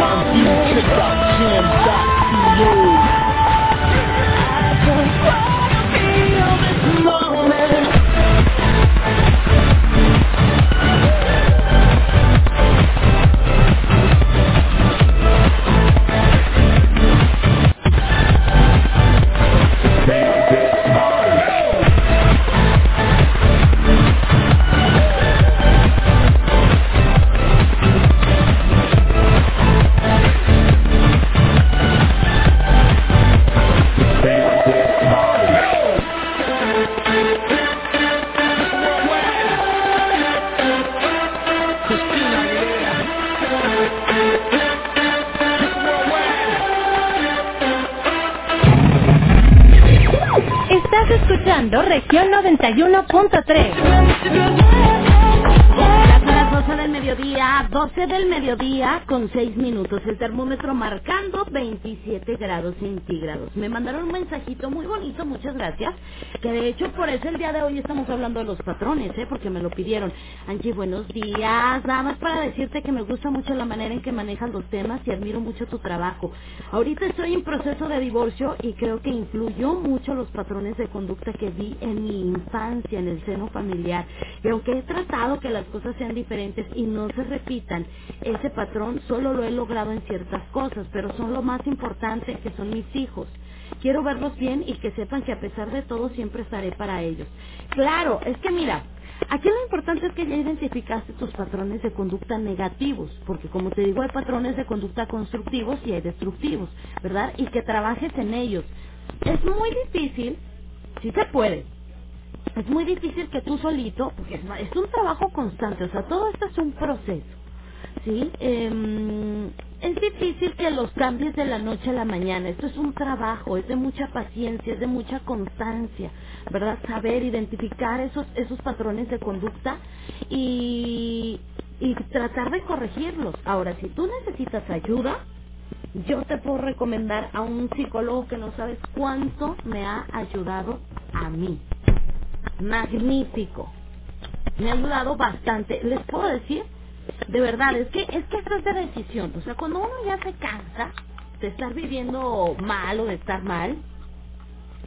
Estás marcando 27 grados centígrados. Me mandaron un mensajito muy bonito, muchas gracias. Que de hecho por eso el día de hoy estamos hablando de los patrones, ¿eh? Porque me lo pidieron. Angie, buenos días. Nada más para decirte que me gusta mucho la manera en que manejas los temas y admiro mucho tu trabajo. Ahorita estoy en proceso de divorcio y creo que influyó mucho los patrones de conducta que vi en mi infancia, en el seno familiar. Y aunque he tratado que las cosas sean diferentes y no se repitan, ese patrón solo lo he logrado en ciertas cosas, pero son lo más importante que son mis hijos. Quiero verlos bien y que sepan que a pesar de todo siempre estaré para ellos. Claro, es que mira, Aquí lo importante es que ya identificaste tus patrones de conducta negativos, porque como te digo, hay patrones de conducta constructivos y hay destructivos, ¿verdad? Y que trabajes en ellos. Es muy difícil, si se puede, es muy difícil que tú solito, porque es un trabajo constante, o sea, todo esto es un proceso, ¿sí? Em, es difícil que los cambies de la noche a la mañana, esto es un trabajo, es de mucha paciencia, es de mucha constancia, ¿verdad? Saber identificar esos, esos patrones de conducta y, y tratar de corregirlos. Ahora, si tú necesitas ayuda, yo te puedo recomendar a un psicólogo que no sabes cuánto me ha ayudado a mí. Magnífico. Me ha ayudado bastante. Les puedo decir, de verdad, es que es que esto es de decisión. O sea, cuando uno ya se cansa de estar viviendo mal o de estar mal,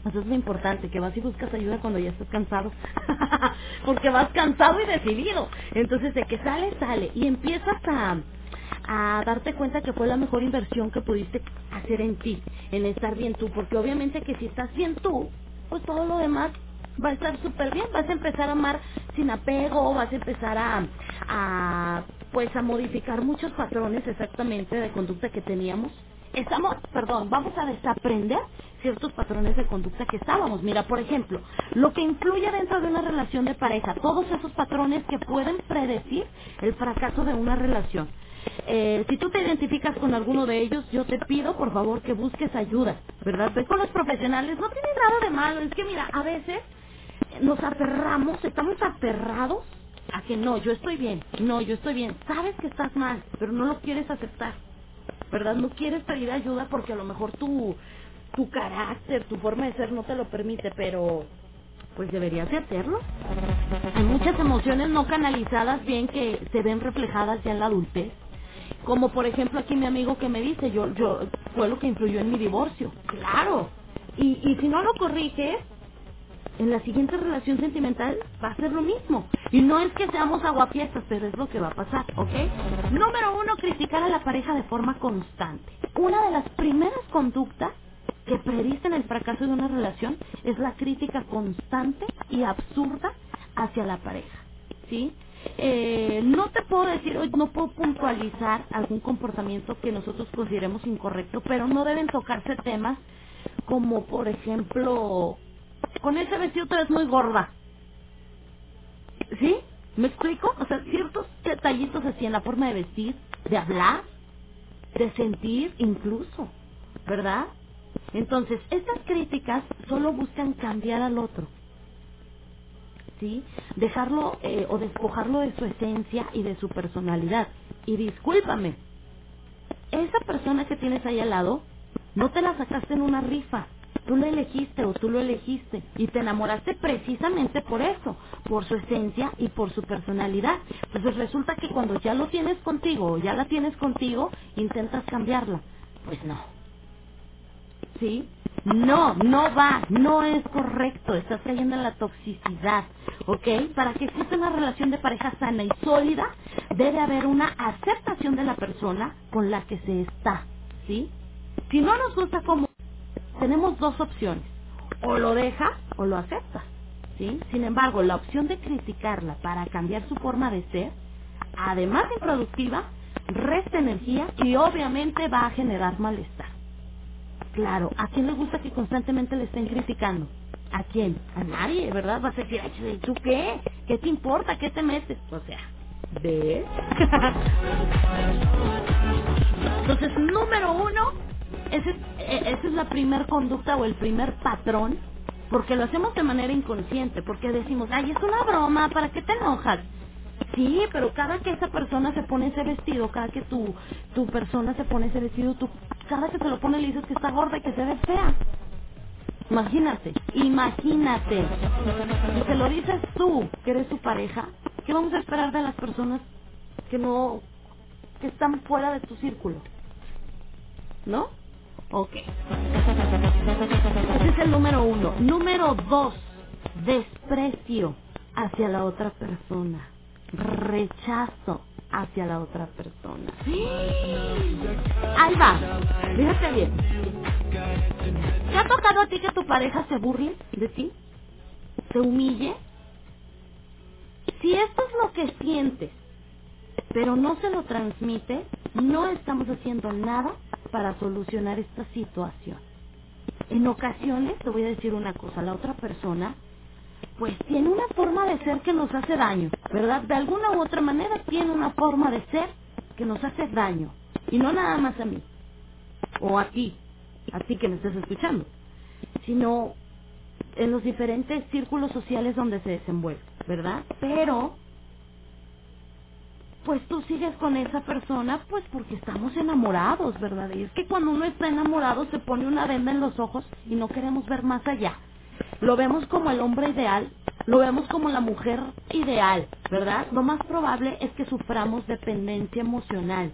Eso es lo importante, que vas y buscas ayuda cuando ya estás cansado. [laughs] Porque vas cansado y decidido. Entonces, de que sale, sale. Y empiezas a, a darte cuenta que fue la mejor inversión que pudiste hacer en ti, en estar bien tú. Porque obviamente que si estás bien tú, pues todo lo demás va a estar súper bien. Vas a empezar a amar sin apego, vas a empezar a, a, pues a modificar muchos patrones exactamente de conducta que teníamos. Estamos, perdón, vamos a desaprender ciertos patrones de conducta que estábamos. Mira, por ejemplo, lo que influye dentro de una relación de pareja, todos esos patrones que pueden predecir el fracaso de una relación. Eh, si tú te identificas con alguno de ellos, yo te pido por favor que busques ayuda, ¿verdad? Ve con los profesionales, no tiene nada de malo, es que mira, a veces nos aferramos, estamos aferrados a que no, yo estoy bien, no, yo estoy bien, sabes que estás mal, pero no lo quieres aceptar, ¿verdad? No quieres pedir ayuda porque a lo mejor tu, tu carácter, tu forma de ser no te lo permite, pero pues deberías de hacerlo. Hay muchas emociones no canalizadas bien que se ven reflejadas ya en la adultez. Como por ejemplo aquí mi amigo que me dice, yo, yo, fue lo que influyó en mi divorcio. Claro. Y, y si no lo corriges, en la siguiente relación sentimental va a ser lo mismo. Y no es que seamos aguafiestas, pero es lo que va a pasar, ¿ok? Número uno, criticar a la pareja de forma constante. Una de las primeras conductas que predicen el fracaso de una relación es la crítica constante y absurda hacia la pareja, ¿sí? Eh, no te puedo decir, hoy no puedo puntualizar algún comportamiento que nosotros consideremos incorrecto, pero no deben tocarse temas como, por ejemplo, con ese vestido eres muy gorda. ¿Sí? ¿Me explico? O sea, ciertos detallitos así en la forma de vestir, de hablar, de sentir incluso, ¿verdad? Entonces, estas críticas solo buscan cambiar al otro. ¿Sí? Dejarlo eh, o despojarlo de su esencia y de su personalidad. Y discúlpame, esa persona que tienes ahí al lado, no te la sacaste en una rifa. Tú la elegiste o tú lo elegiste y te enamoraste precisamente por eso, por su esencia y por su personalidad. Entonces resulta que cuando ya lo tienes contigo o ya la tienes contigo, intentas cambiarla. Pues no. ¿Sí? No, no va, no es correcto, estás cayendo en la toxicidad, ¿ok? Para que exista una relación de pareja sana y sólida, debe haber una aceptación de la persona con la que se está, ¿sí? Si no nos gusta como tenemos dos opciones, o lo deja o lo acepta, ¿sí? Sin embargo, la opción de criticarla para cambiar su forma de ser, además de improductiva, resta energía y obviamente va a generar malestar. Claro, ¿a quién le gusta que constantemente le estén criticando? ¿A quién? A nadie, ¿verdad? Vas a decir, "Ay, ¿tú qué? ¿Qué te importa? ¿Qué te metes? O sea, ¿ves? [laughs] Entonces, número uno, ese es- e- esa es la primer conducta o el primer patrón, porque lo hacemos de manera inconsciente, porque decimos, ay, es una broma, ¿para qué te enojas? Sí, pero cada que esa persona se pone ese vestido, cada que tu, tu persona se pone ese vestido, tú, cada que se lo pone le dices que está gorda y que se ve fea. Imagínate, imagínate. Y se lo dices tú, que eres tu pareja, ¿qué vamos a esperar de las personas que no, que están fuera de tu círculo? ¿No? Ok. Ese es el número uno. Número dos, desprecio hacia la otra persona. Rechazo hacia la otra persona. Ahí va. Fíjate bien. ¿Te ha tocado a ti que tu pareja se burle de ti? ¿Se humille? Si esto es lo que sientes, pero no se lo transmite, no estamos haciendo nada para solucionar esta situación. En ocasiones, te voy a decir una cosa, la otra persona, pues tiene una forma de ser que nos hace daño, ¿verdad? De alguna u otra manera tiene una forma de ser que nos hace daño. Y no nada más a mí, o a ti, a ti que me estás escuchando, sino en los diferentes círculos sociales donde se desenvuelve, ¿verdad? Pero pues tú sigues con esa persona pues porque estamos enamorados, ¿verdad? Y es que cuando uno está enamorado se pone una venda en los ojos y no queremos ver más allá. Lo vemos como el hombre ideal, lo vemos como la mujer ideal, ¿verdad? Lo más probable es que suframos dependencia emocional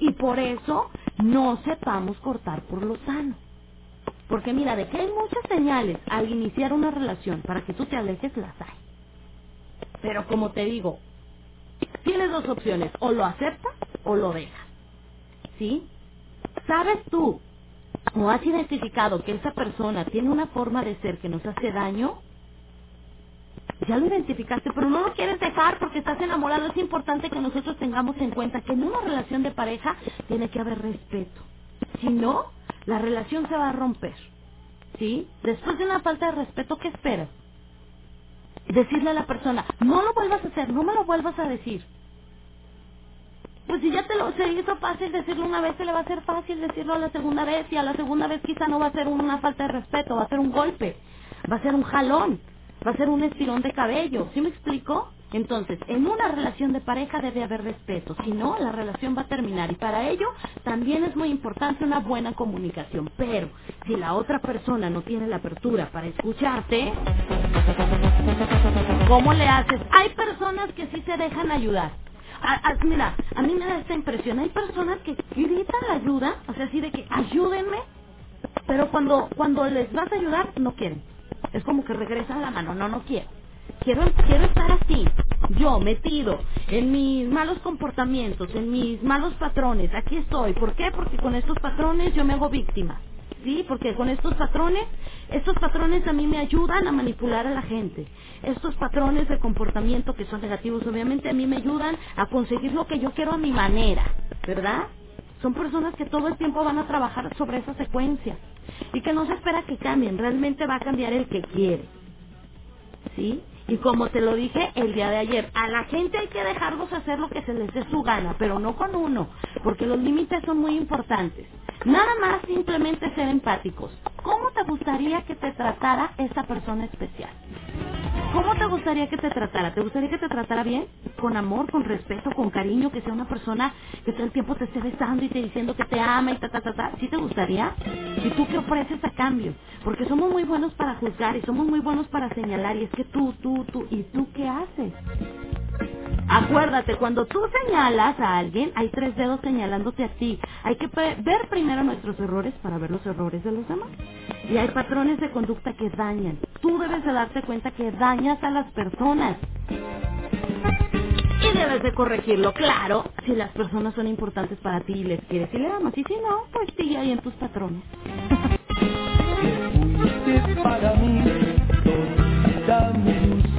y por eso no sepamos cortar por lo sano. Porque mira, de que hay muchas señales al iniciar una relación para que tú te alejes, las hay. Pero como te digo, tienes dos opciones, o lo aceptas o lo dejas. ¿Sí? ¿Sabes tú o has identificado que esa persona tiene una forma de ser que nos hace daño? Ya lo identificaste, pero no lo quieres dejar porque estás enamorado. Es importante que nosotros tengamos en cuenta que en una relación de pareja tiene que haber respeto. Si no, la relación se va a romper. ¿Sí? Después de una falta de respeto, ¿qué esperas? Decirle a la persona, no lo vuelvas a hacer, no me lo vuelvas a decir. Pues si ya te lo se hizo fácil decirlo una vez, se le va a hacer fácil decirlo a la segunda vez y a la segunda vez quizá no va a ser una falta de respeto, va a ser un golpe, va a ser un jalón, va a ser un estirón de cabello. ¿Sí me explico? Entonces, en una relación de pareja debe haber respeto, si no, la relación va a terminar y para ello también es muy importante una buena comunicación. Pero si la otra persona no tiene la apertura para escucharte, ¿cómo le haces? Hay personas que sí se dejan ayudar. A- a- mira, a mí me da esta impresión. Hay personas que gritan la ayuda, o sea, así de que ayúdenme, pero cuando cuando les vas a ayudar no quieren. Es como que regresan la mano, no, no quiero. Quiero, quiero estar así, yo metido en mis malos comportamientos, en mis malos patrones. Aquí estoy. ¿Por qué? Porque con estos patrones yo me hago víctima. ¿Sí? Porque con estos patrones, estos patrones a mí me ayudan a manipular a la gente. Estos patrones de comportamiento que son negativos, obviamente a mí me ayudan a conseguir lo que yo quiero a mi manera, ¿verdad? Son personas que todo el tiempo van a trabajar sobre esa secuencia y que no se espera que cambien, realmente va a cambiar el que quiere. ¿Sí? Y como te lo dije el día de ayer, a la gente hay que dejarlos hacer lo que se les dé su gana, pero no con uno, porque los límites son muy importantes. Nada más simplemente ser empáticos. ¿Cómo te gustaría que te tratara esa persona especial? ¿Cómo te gustaría que te tratara? ¿Te gustaría que te tratara bien? Con amor, con respeto, con cariño, que sea una persona que todo el tiempo te esté besando y te diciendo que te ama y ta, ta, ta, ta. ¿Sí te gustaría? ¿Y tú qué ofreces a cambio? Porque somos muy buenos para juzgar y somos muy buenos para señalar y es que tú, tú, tú, ¿y tú qué haces? Acuérdate, cuando tú señalas a alguien, hay tres dedos señalándote a ti. Hay que ver primero nuestros errores para ver los errores de los demás. Y hay patrones de conducta que dañan. Tú debes de darte cuenta que dañas a las personas. Y debes de corregirlo, claro, si las personas son importantes para ti y les quieres y le amas. Y si no, pues sigue ahí en tus patrones. [laughs]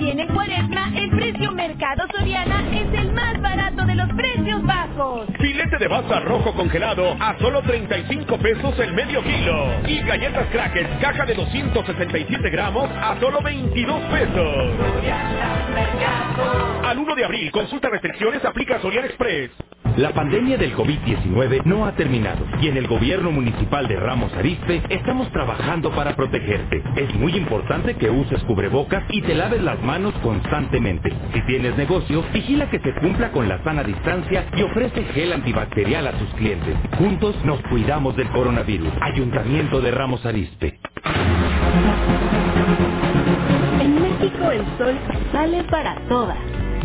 También en Cuaresma, el precio Mercado Soriana es el más barato de los precios bajos. Filete de baza rojo congelado a solo 35 pesos el medio kilo. Y galletas crackers, caja de 267 gramos a solo 22 pesos. Al 1 de abril, consulta restricciones, aplica Soriana Express. La pandemia del COVID-19 no ha terminado y en el gobierno municipal de Ramos Arizpe estamos trabajando para protegerte. Es muy importante que uses cubrebocas y te laves las manos constantemente. Si tienes negocio, vigila que se cumpla con la sana distancia y ofrece gel antibacterial a tus clientes. Juntos nos cuidamos del coronavirus. Ayuntamiento de Ramos Arizpe. En México el sol sale para todas.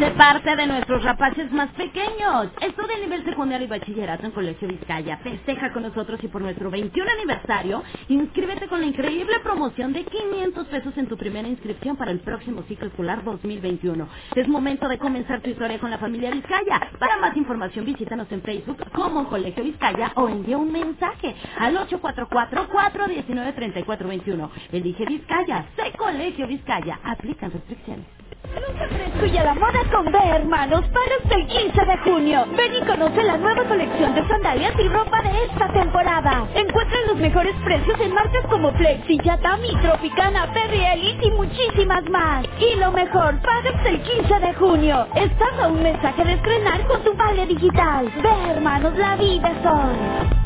De parte de nuestros rapaces más pequeños. Estudia nivel secundario y bachillerato en Colegio Vizcaya. Festeja con nosotros y por nuestro 21 aniversario, inscríbete con la increíble promoción de 500 pesos en tu primera inscripción para el próximo ciclo escolar 2021. Es momento de comenzar tu historia con la familia Vizcaya. Para más información visítanos en Facebook como Colegio Vizcaya o envía un mensaje al 844-419-3421. Elige Vizcaya, sé Colegio Vizcaya. Aplican restricciones. Con B, hermanos, para hasta el 15 de junio. Ven y conoce la nueva colección de sandalias y ropa de esta temporada. Encuentra los mejores precios en marcas como Flexi, Yatami, Tropicana, Perry Ellis y muchísimas más. Y lo mejor, paga el 15 de junio. Estás a un mensaje de estrenar con tu vale digital. Ve, hermanos, la vida hoy.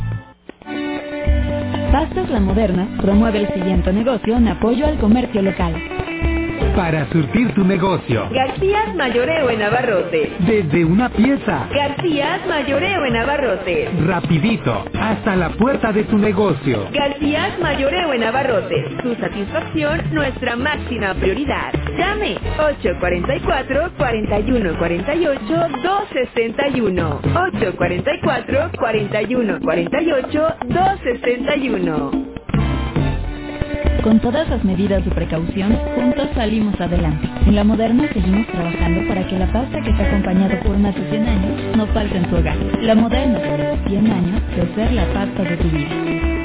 Pastas La Moderna promueve el siguiente negocio en apoyo al comercio local. Para surtir tu negocio. Garcías Mayoreo en Abarrote. Desde una pieza. Garcías Mayoreo en Abarrote. Rapidito. Hasta la puerta de tu negocio. Garcías Mayoreo en Abarrote. Tu satisfacción, nuestra máxima prioridad. Llame 844-4148-261. 844-4148-261. Con todas las medidas de precaución, juntos salimos adelante. En La Moderna seguimos trabajando para que la pasta que ha acompañado por más de 100 años no falte en tu hogar. La Moderna, 100 años de ser la pasta de tu vida.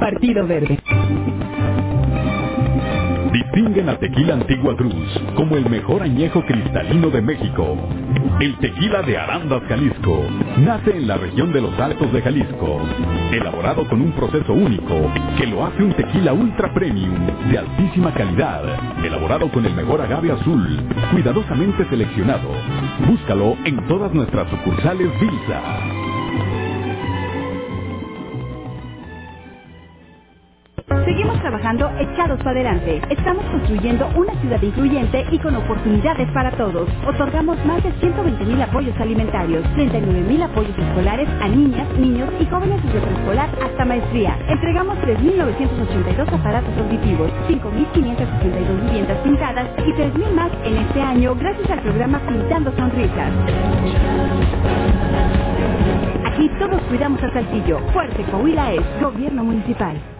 Partido Verde. Distingue Distinguen a Tequila Antigua Cruz como el mejor añejo cristalino de México. El tequila de Arandas, Jalisco, nace en la región de los Altos de Jalisco, elaborado con un proceso único que lo hace un tequila ultra premium de altísima calidad, elaborado con el mejor agave azul, cuidadosamente seleccionado. Búscalo en todas nuestras sucursales Vilsa. Seguimos trabajando echados para adelante. Estamos construyendo una ciudad incluyente y con oportunidades para todos. Otorgamos más de 120 mil apoyos alimentarios, 39 mil apoyos escolares a niñas, niños y jóvenes desde preescolar hasta maestría. Entregamos 3.982 aparatos auditivos, 5.562 viviendas pintadas y 3.000 más en este año gracias al programa Pintando Sonrisas. Aquí todos cuidamos a Saltillo. Fuerte Coahuila es Gobierno Municipal.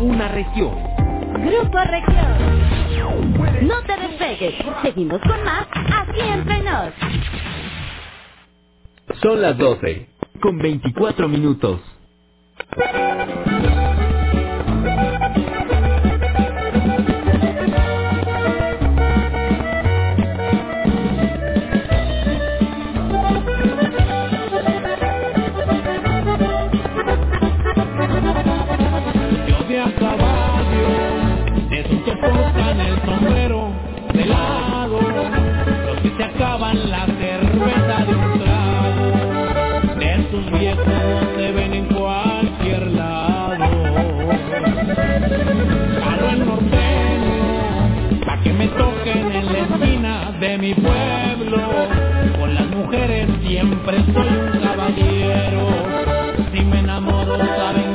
una región. Grupo Región. No te despegues. Seguimos con más aquí entre nos. Son las 12, con 24 minutos. Sombrero de lado, los que se acaban la cerveza de un trago, de esos viejos no se ven en cualquier lado. Jalo el norteño, pa' que me toquen en la esquina de mi pueblo, con las mujeres siempre soy un caballero, si me enamoro saben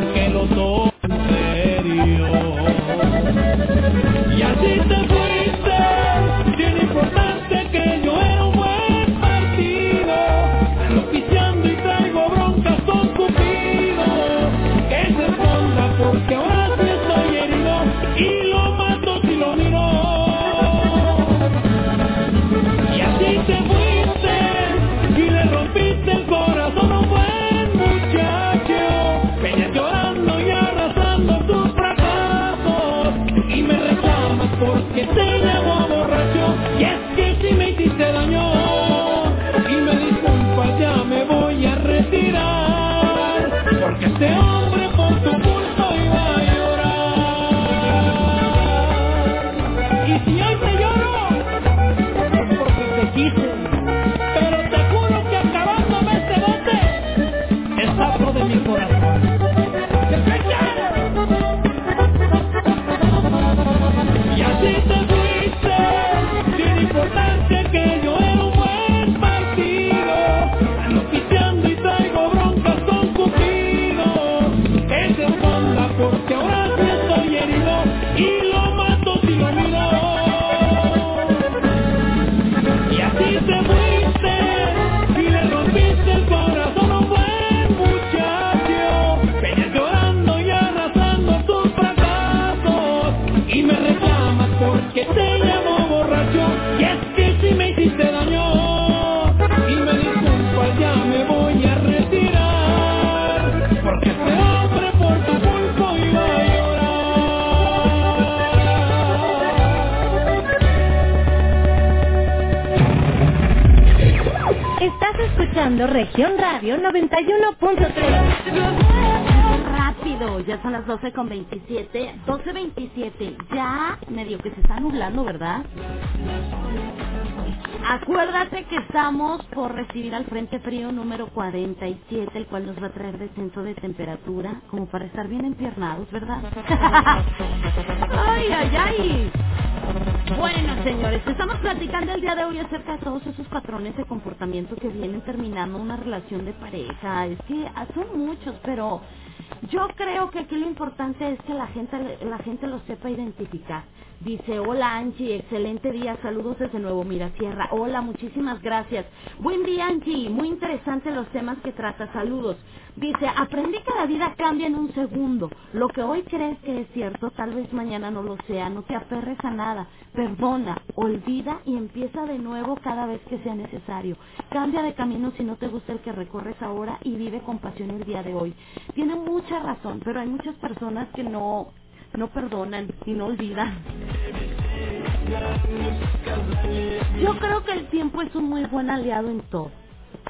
12 con 27. 12, 27. Ya medio que se está nublando, ¿verdad? Acuérdate que estamos por recibir al Frente Frío número 47, el cual nos va a traer descenso de temperatura, como para estar bien empiernados, ¿verdad? [laughs] ¡Ay, ay, ay! Bueno, señores, estamos platicando el día de hoy acerca de todos esos patrones de comportamiento que vienen terminando una relación de pareja. Es que son muchos, pero yo creo que aquí lo importante es que la gente, la gente lo sepa identificar. Dice, hola Angie, excelente día, saludos desde Nuevo Mirasierra. Hola, muchísimas gracias. Buen día Angie, muy interesante los temas que trata, saludos. Dice, aprendí que la vida cambia en un segundo. Lo que hoy crees que es cierto, tal vez mañana no lo sea. No te aferres a nada. Perdona, olvida y empieza de nuevo cada vez que sea necesario. Cambia de camino si no te gusta el que recorres ahora y vive con pasión el día de hoy. Tiene mucha razón, pero hay muchas personas que no no perdonan y no olvidan. Yo creo que el tiempo es un muy buen aliado en todo.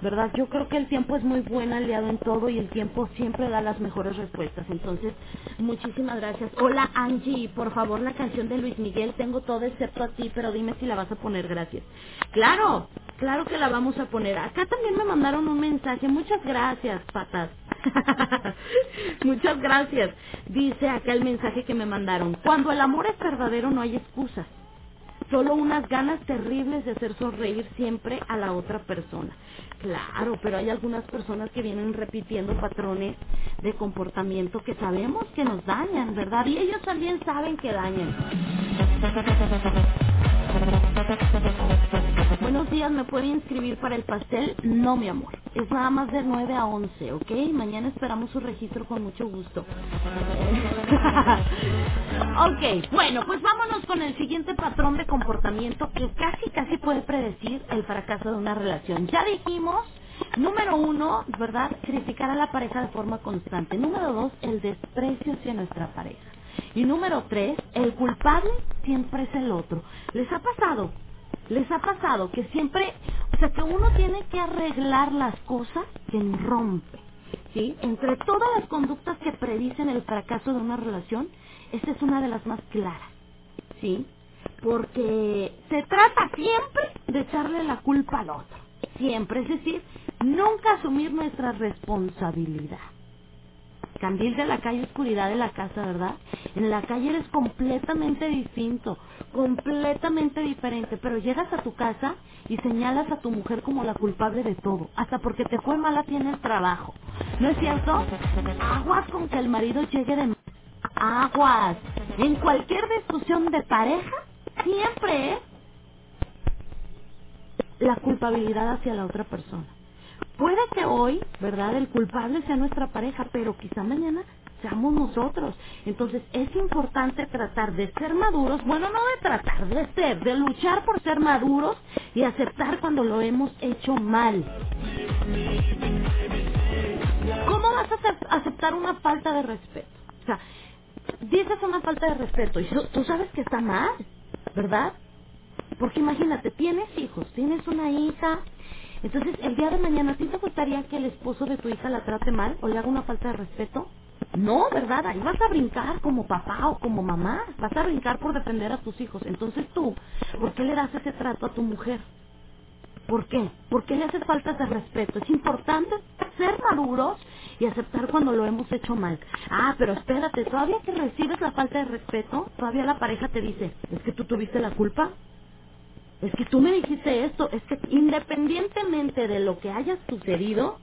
¿Verdad? Yo creo que el tiempo es muy buen aliado en todo y el tiempo siempre da las mejores respuestas. Entonces, muchísimas gracias. Hola Angie, por favor la canción de Luis Miguel, tengo todo excepto a ti, pero dime si la vas a poner, gracias. Claro, claro que la vamos a poner. Acá también me mandaron un mensaje, muchas gracias, patas. [laughs] muchas gracias. Dice acá el mensaje que me mandaron. Cuando el amor es verdadero no hay excusas solo unas ganas terribles de hacer sonreír siempre a la otra persona. Claro, pero hay algunas personas que vienen repitiendo patrones de comportamiento que sabemos que nos dañan, ¿verdad? Y ellos también saben que dañan. Buenos días, ¿me puede inscribir para el pastel? No, mi amor. Es nada más de 9 a 11, ¿ok? Mañana esperamos su registro con mucho gusto. [laughs] ok, bueno, pues vámonos con el siguiente patrón de comportamiento que casi, casi puede predecir el fracaso de una relación. Ya dijimos Número uno, ¿verdad? Criticar a la pareja de forma constante. Número dos, el desprecio hacia nuestra pareja. Y número tres, el culpable siempre es el otro. ¿Les ha pasado? ¿Les ha pasado que siempre, o sea, que uno tiene que arreglar las cosas que rompe? ¿Sí? Entre todas las conductas que predicen el fracaso de una relación, esta es una de las más claras. ¿Sí? Porque se trata siempre de echarle la culpa al otro. Siempre, es decir, nunca asumir nuestra responsabilidad. Candil de la calle, oscuridad de la casa, ¿verdad? En la calle eres completamente distinto, completamente diferente, pero llegas a tu casa y señalas a tu mujer como la culpable de todo, hasta porque te fue mala tiene el trabajo. ¿No es cierto? Aguas con que el marido llegue de... Aguas. En cualquier discusión de pareja, siempre es la culpabilidad hacia la otra persona. Puede que hoy, ¿verdad?, el culpable sea nuestra pareja, pero quizá mañana seamos nosotros. Entonces es importante tratar de ser maduros, bueno, no de tratar de ser, de luchar por ser maduros y aceptar cuando lo hemos hecho mal. ¿Cómo vas a aceptar una falta de respeto? O sea, dices una falta de respeto y tú sabes que está mal, ¿verdad? Porque imagínate, tienes hijos, tienes una hija, entonces, el día de mañana, ¿a ti te gustaría que el esposo de tu hija la trate mal o le haga una falta de respeto? No, ¿verdad? Ahí vas a brincar como papá o como mamá. Vas a brincar por defender a tus hijos. Entonces tú, ¿por qué le das ese trato a tu mujer? ¿Por qué? ¿Por qué le haces faltas de respeto? Es importante ser maduros y aceptar cuando lo hemos hecho mal. Ah, pero espérate, todavía que recibes la falta de respeto, todavía la pareja te dice, es que tú tuviste la culpa es que tú me dijiste esto, es que independientemente de lo que haya sucedido,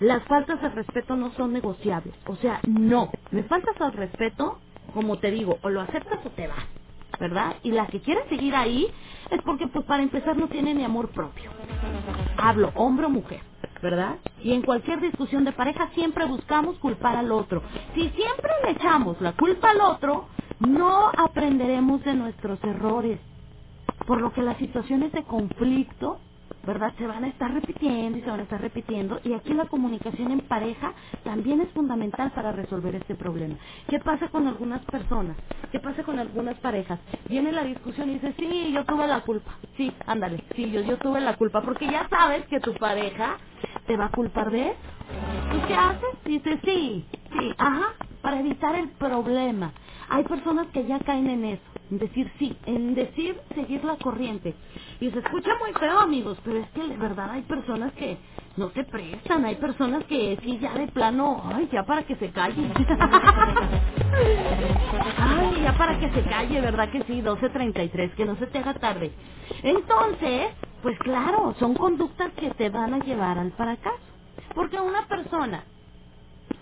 las faltas de respeto no son negociables. O sea, no, me faltas al respeto, como te digo, o lo aceptas o te vas, ¿verdad? Y la que quiere seguir ahí es porque, pues, para empezar no tiene ni amor propio. Hablo, hombre o mujer. ¿verdad? Y en cualquier discusión de pareja siempre buscamos culpar al otro. Si siempre le echamos la culpa al otro, no aprenderemos de nuestros errores por lo que las situaciones de conflicto, ¿verdad? Se van a estar repitiendo y se van a estar repitiendo y aquí la comunicación en pareja también es fundamental para resolver este problema. ¿Qué pasa con algunas personas? ¿Qué pasa con algunas parejas? Viene la discusión y dice, sí, yo tuve la culpa. Sí, ándale, sí, yo, yo tuve la culpa porque ya sabes que tu pareja te va a culpar de eso. ¿Y qué haces? Dice, sí, sí, ajá, para evitar el problema. Hay personas que ya caen en eso en decir sí, en decir seguir la corriente. Y se escucha muy feo, amigos, pero es que de verdad hay personas que no se prestan, hay personas que sí, ya de plano, ay, ya para que se calle. [laughs] ay, ya para que se calle, ¿verdad que sí? 12.33, que no se te haga tarde. Entonces, pues claro, son conductas que te van a llevar al fracaso. Porque una persona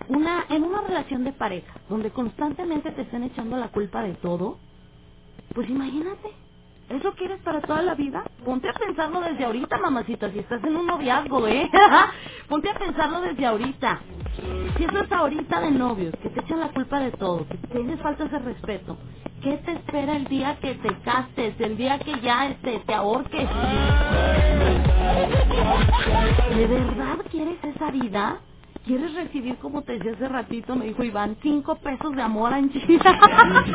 una en una relación de pareja donde constantemente te estén echando la culpa de todo, pues imagínate, ¿eso quieres para toda la vida? Ponte a pensarlo desde ahorita, mamacita, si estás en un noviazgo, ¿eh? [laughs] Ponte a pensarlo desde ahorita. Si eso es ahorita de novios, que te echan la culpa de todo, que tienes falta de respeto, ¿qué te espera el día que te cases, el día que ya este, te ahorques? ¿De verdad quieres esa vida? ¿Quieres recibir, como te decía hace ratito, me dijo Iván, cinco pesos de amor en China? [laughs]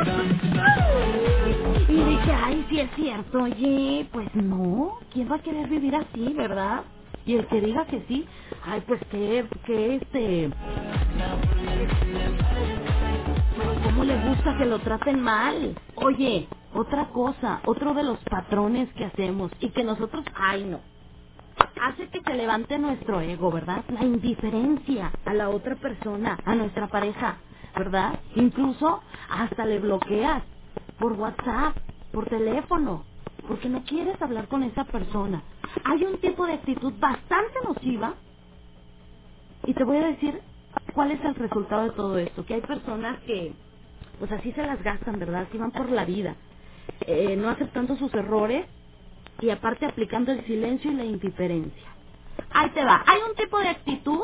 y dije, ay, sí es cierto, oye, pues no, ¿quién va a querer vivir así, verdad? Y el que diga que sí, ay, pues que, que este... ¿Cómo le gusta que lo traten mal? Oye, otra cosa, otro de los patrones que hacemos y que nosotros, ay no, hace que se levante nuestro ego, ¿verdad? La indiferencia a la otra persona, a nuestra pareja, ¿verdad? Incluso hasta le bloqueas por WhatsApp, por teléfono, porque no quieres hablar con esa persona. Hay un tipo de actitud bastante nociva y te voy a decir cuál es el resultado de todo esto, que hay personas que pues así se las gastan, ¿verdad? Así van por la vida, eh, no aceptando sus errores y aparte aplicando el silencio y la indiferencia. Ahí te va. Hay un tipo de actitud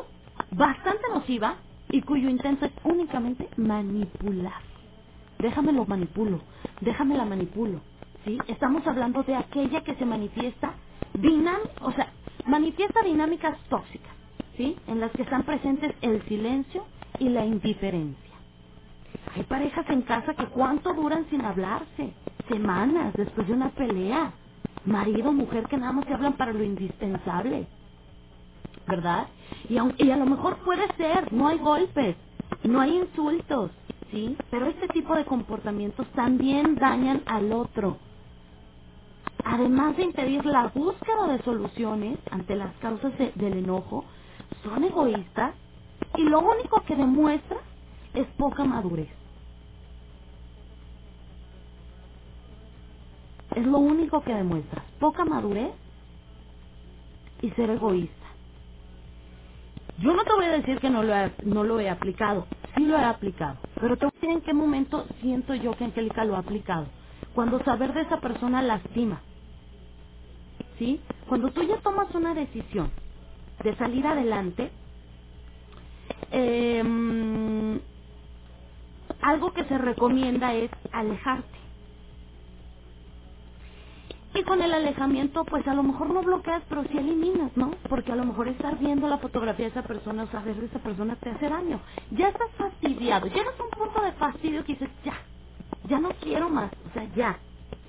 bastante nociva y cuyo intento es únicamente manipular. Déjame lo manipulo, déjame la manipulo. ¿Sí? Estamos hablando de aquella que se manifiesta dinam o sea, manifiesta dinámicas tóxicas, ¿sí? En las que están presentes el silencio y la indiferencia. Hay parejas en casa que cuánto duran sin hablarse, semanas después de una pelea, marido, mujer que nada más se hablan para lo indispensable, ¿verdad? Y, y a lo mejor puede ser, no hay golpes, no hay insultos, ¿sí? Pero este tipo de comportamientos también dañan al otro. Además de impedir la búsqueda de soluciones ante las causas de, del enojo, son egoístas y lo único que demuestra es poca madurez. Es lo único que demuestra. Poca madurez y ser egoísta. Yo no te voy a decir que no lo he, no lo he aplicado. Sí lo he aplicado. Pero te voy a decir en qué momento siento yo que Angélica lo ha aplicado. Cuando saber de esa persona lastima. ¿Sí? Cuando tú ya tomas una decisión de salir adelante, eh, algo que se recomienda es alejarte. Y con el alejamiento, pues a lo mejor no bloqueas, pero sí eliminas, ¿no? Porque a lo mejor estar viendo la fotografía de esa persona o saber de esa persona te hace daño. Ya estás fastidiado, llegas a un punto de fastidio que dices, ya, ya no quiero más, o sea, ya,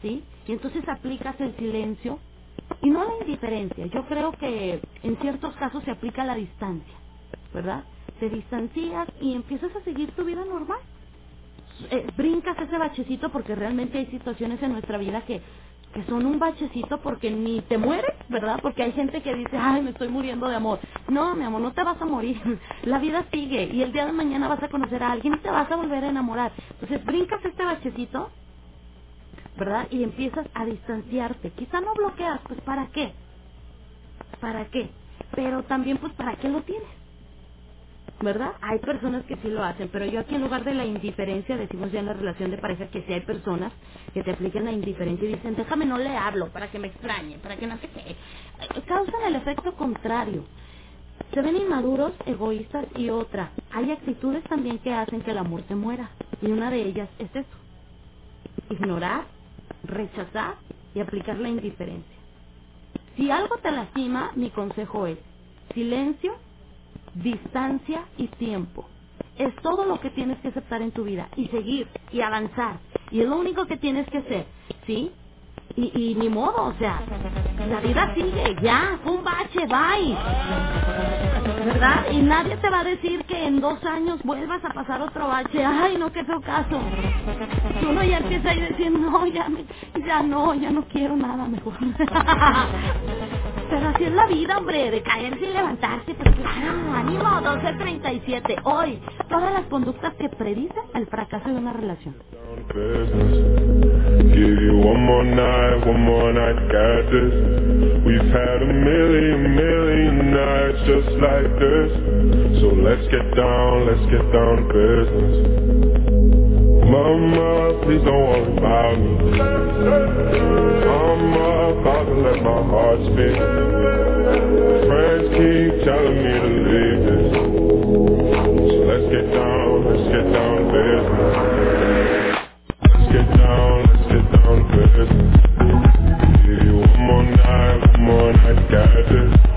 ¿sí? Y entonces aplicas el silencio y no la indiferencia. Yo creo que en ciertos casos se aplica la distancia, ¿verdad? Te distancias y empiezas a seguir tu vida normal. Eh, brincas ese bachecito porque realmente hay situaciones en nuestra vida que que son un bachecito porque ni te mueres, ¿verdad? Porque hay gente que dice, ay, me estoy muriendo de amor. No, mi amor, no te vas a morir. [laughs] La vida sigue y el día de mañana vas a conocer a alguien y te vas a volver a enamorar. Entonces brincas este bachecito, ¿verdad? Y empiezas a distanciarte. Quizá no bloqueas, pues ¿para qué? ¿Para qué? Pero también, pues ¿para qué lo tienes? ¿Verdad? Hay personas que sí lo hacen, pero yo aquí en lugar de la indiferencia, decimos ya en la relación de pareja que sí hay personas que te aplican la indiferencia y dicen, déjame no le hablo para que me extrañe, para que no sé qué. Causan el efecto contrario. Se ven inmaduros, egoístas y otra. Hay actitudes también que hacen que el amor se muera. Y una de ellas es eso. Ignorar, rechazar y aplicar la indiferencia. Si algo te lastima, mi consejo es silencio distancia y tiempo. Es todo lo que tienes que aceptar en tu vida y seguir y avanzar. Y es lo único que tienes que hacer, ¿sí? Y, y ni modo, o sea, la vida sigue, ya, un bache, bye. ¿Verdad? Y nadie te va a decir que en dos años vuelvas a pasar otro bache. Ay, no, qué feo caso. Uno ya empieza a decir, no, ya, ya no, ya no quiero nada mejor. [laughs] Pero así es la vida, hombre, de caerse y levantarse. Pero claro, ánimo, 12.37. Hoy, todas las conductas que predicen el fracaso de una relación. So let's get down, let's get down business. Mama, please don't worry about me. I'm about to let my heart speak. Friends keep telling me to leave this. So let's get down, let's get down to business. Let's get down, let's get down to business. Give you one more night, one more night, got this.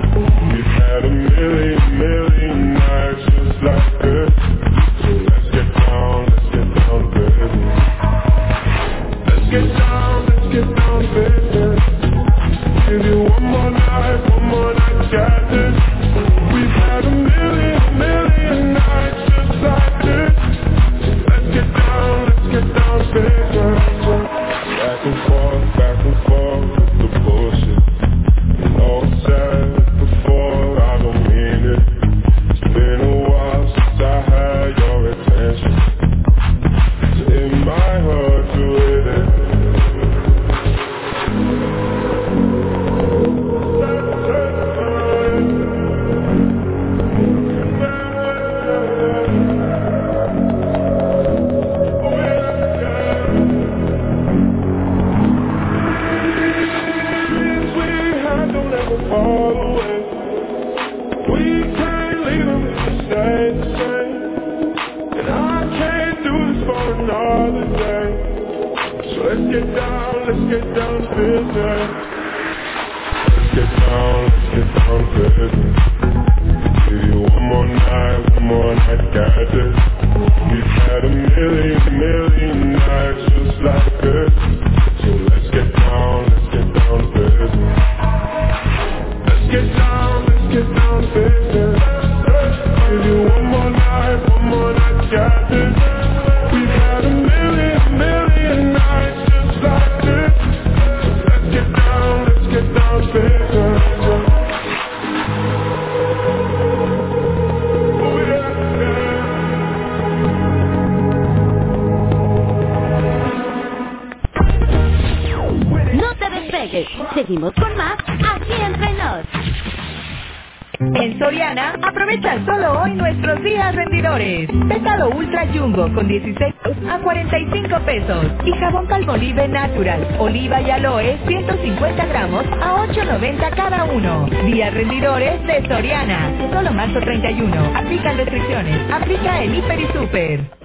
Oliva y aloe, 150 gramos a 8.90 cada uno. Días rendidores de Soriana. Solo marzo 31. Aplican restricciones. Aplica el Hiper y Super.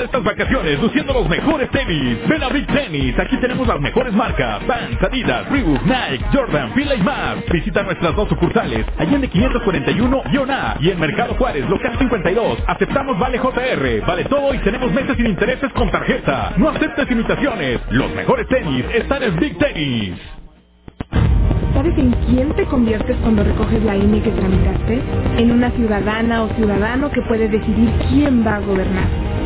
De estas vacaciones luciendo los mejores tenis. Ven a Big Tennis, aquí tenemos las mejores marcas. Vans, Adidas, Reebok, Nike, Jordan, Fila y más. Visita nuestras dos sucursales, Allende 541 A y en Mercado Juárez, local 52. Aceptamos Vale JR, vale todo y tenemos meses sin intereses con tarjeta. No aceptes imitaciones. Los mejores tenis están en Big Tennis. ¿Sabes en quién te conviertes cuando recoges la INE que tramitaste? En una ciudadana o ciudadano que puede decidir quién va a gobernar.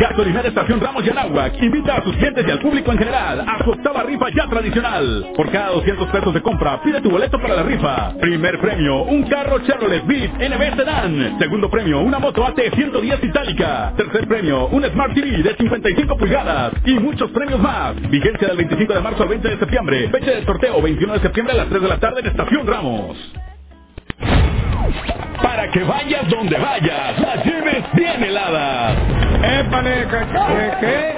Gasolinera Estación Ramos y invita a sus clientes y al público en general a su octava rifa ya tradicional. Por cada 200 pesos de compra, pide tu boleto para la rifa. Primer premio, un carro Chevrolet Beat NB Sedan. Segundo premio, una moto AT 110 itálica. Tercer premio, un Smart TV de 55 pulgadas. Y muchos premios más. Vigencia del 25 de marzo al 20 de septiembre. Fecha de sorteo 21 de septiembre a las 3 de la tarde en Estación Ramos. Para que vayas donde vayas, las lleves bien heladas. ¡Épale, ¿qué?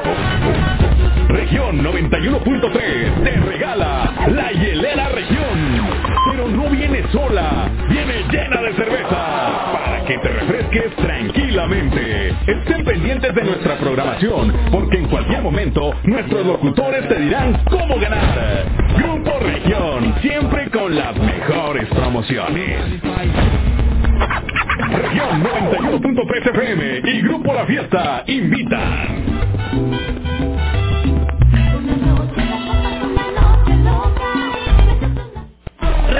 Región 91.3 te regala la hielera región. Pero no viene sola, viene llena de cerveza para que te refresques tranquilamente. Estén pendientes de nuestra programación porque en cualquier momento nuestros locutores te dirán cómo ganar. Grupo Región, siempre con las mejores promociones. Región 91.3 FM y Grupo La Fiesta invitan.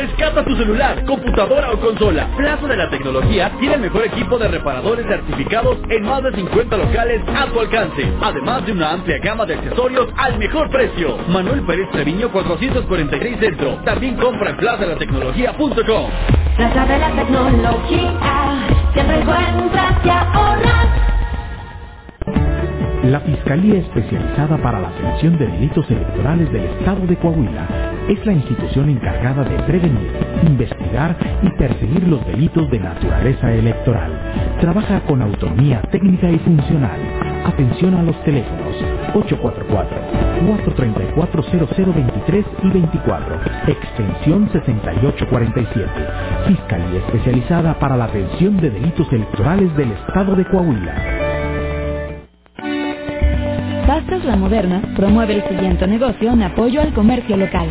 Rescata tu celular, computadora o consola. Plaza de la Tecnología tiene el mejor equipo de reparadores certificados en más de 50 locales a tu alcance. Además de una amplia gama de accesorios al mejor precio. Manuel Pérez Treviño 443 Centro. También compra en plazadelatecnología.com. Plaza de la Tecnología, siempre encuentras y ahorras. La Fiscalía Especializada para la Atención de Delitos Electorales del Estado de Coahuila es la institución encargada de prevenir, investigar y perseguir los delitos de naturaleza electoral. Trabaja con autonomía técnica y funcional. Atención a los teléfonos 844-434-0023 y 24, extensión 6847. Fiscalía Especializada para la Atención de Delitos Electorales del Estado de Coahuila. Pastas La Moderna promueve el siguiente negocio en apoyo al comercio local.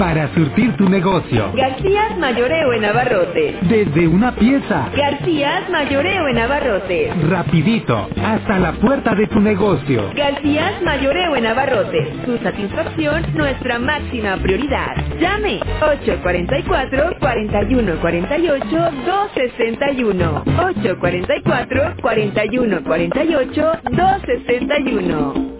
Para surtir tu negocio. Garcías Mayoreo en Abarrotes. Desde una pieza. Garcías Mayoreo en Abarrotes. Rapidito, hasta la puerta de tu negocio. Garcías Mayoreo en Abarrotes. Su satisfacción, nuestra máxima prioridad. Llame 844-4148-261. 844-4148-261.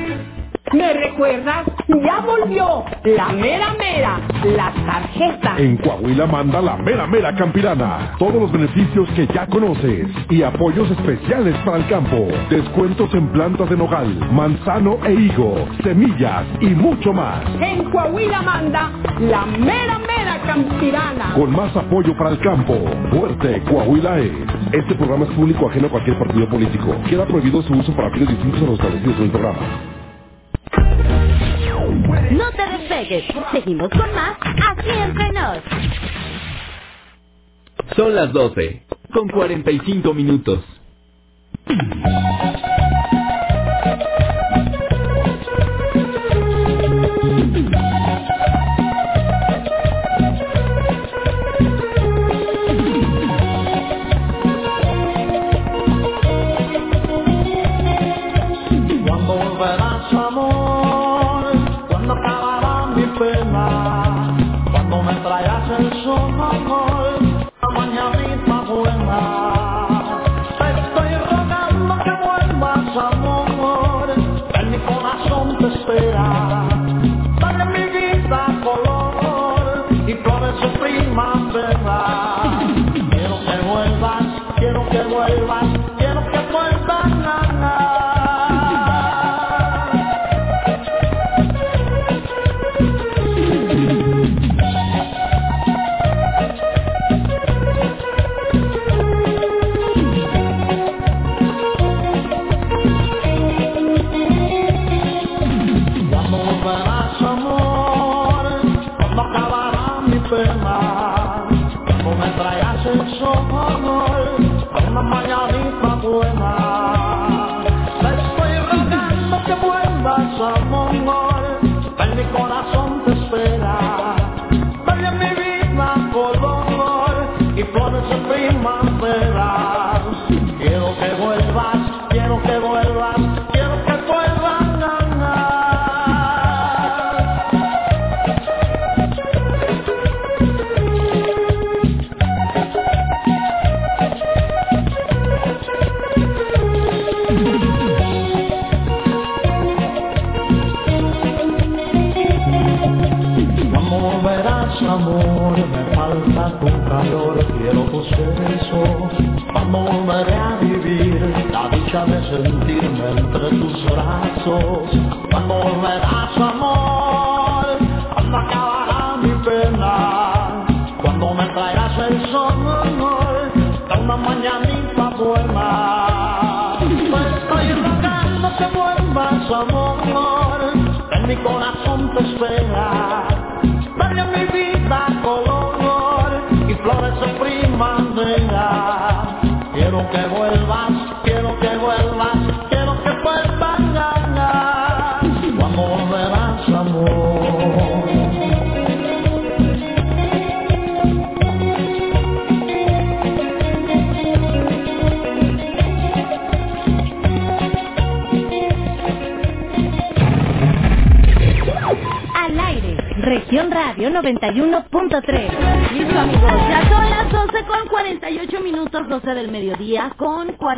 ¿Me recuerdas? Ya volvió la mera mera, la tarjeta. En Coahuila manda la mera mera campirana. Todos los beneficios que ya conoces y apoyos especiales para el campo. Descuentos en plantas de nogal, manzano e higo, semillas y mucho más. En Coahuila manda la mera mera campirana. Con más apoyo para el campo. Fuerte Coahuila es. Este programa es público ajeno a cualquier partido político. Queda prohibido su uso para fines distintos a los establecidos en el programa. Despegues, seguimos con más aquí entre. Son las 12, con 45 minutos.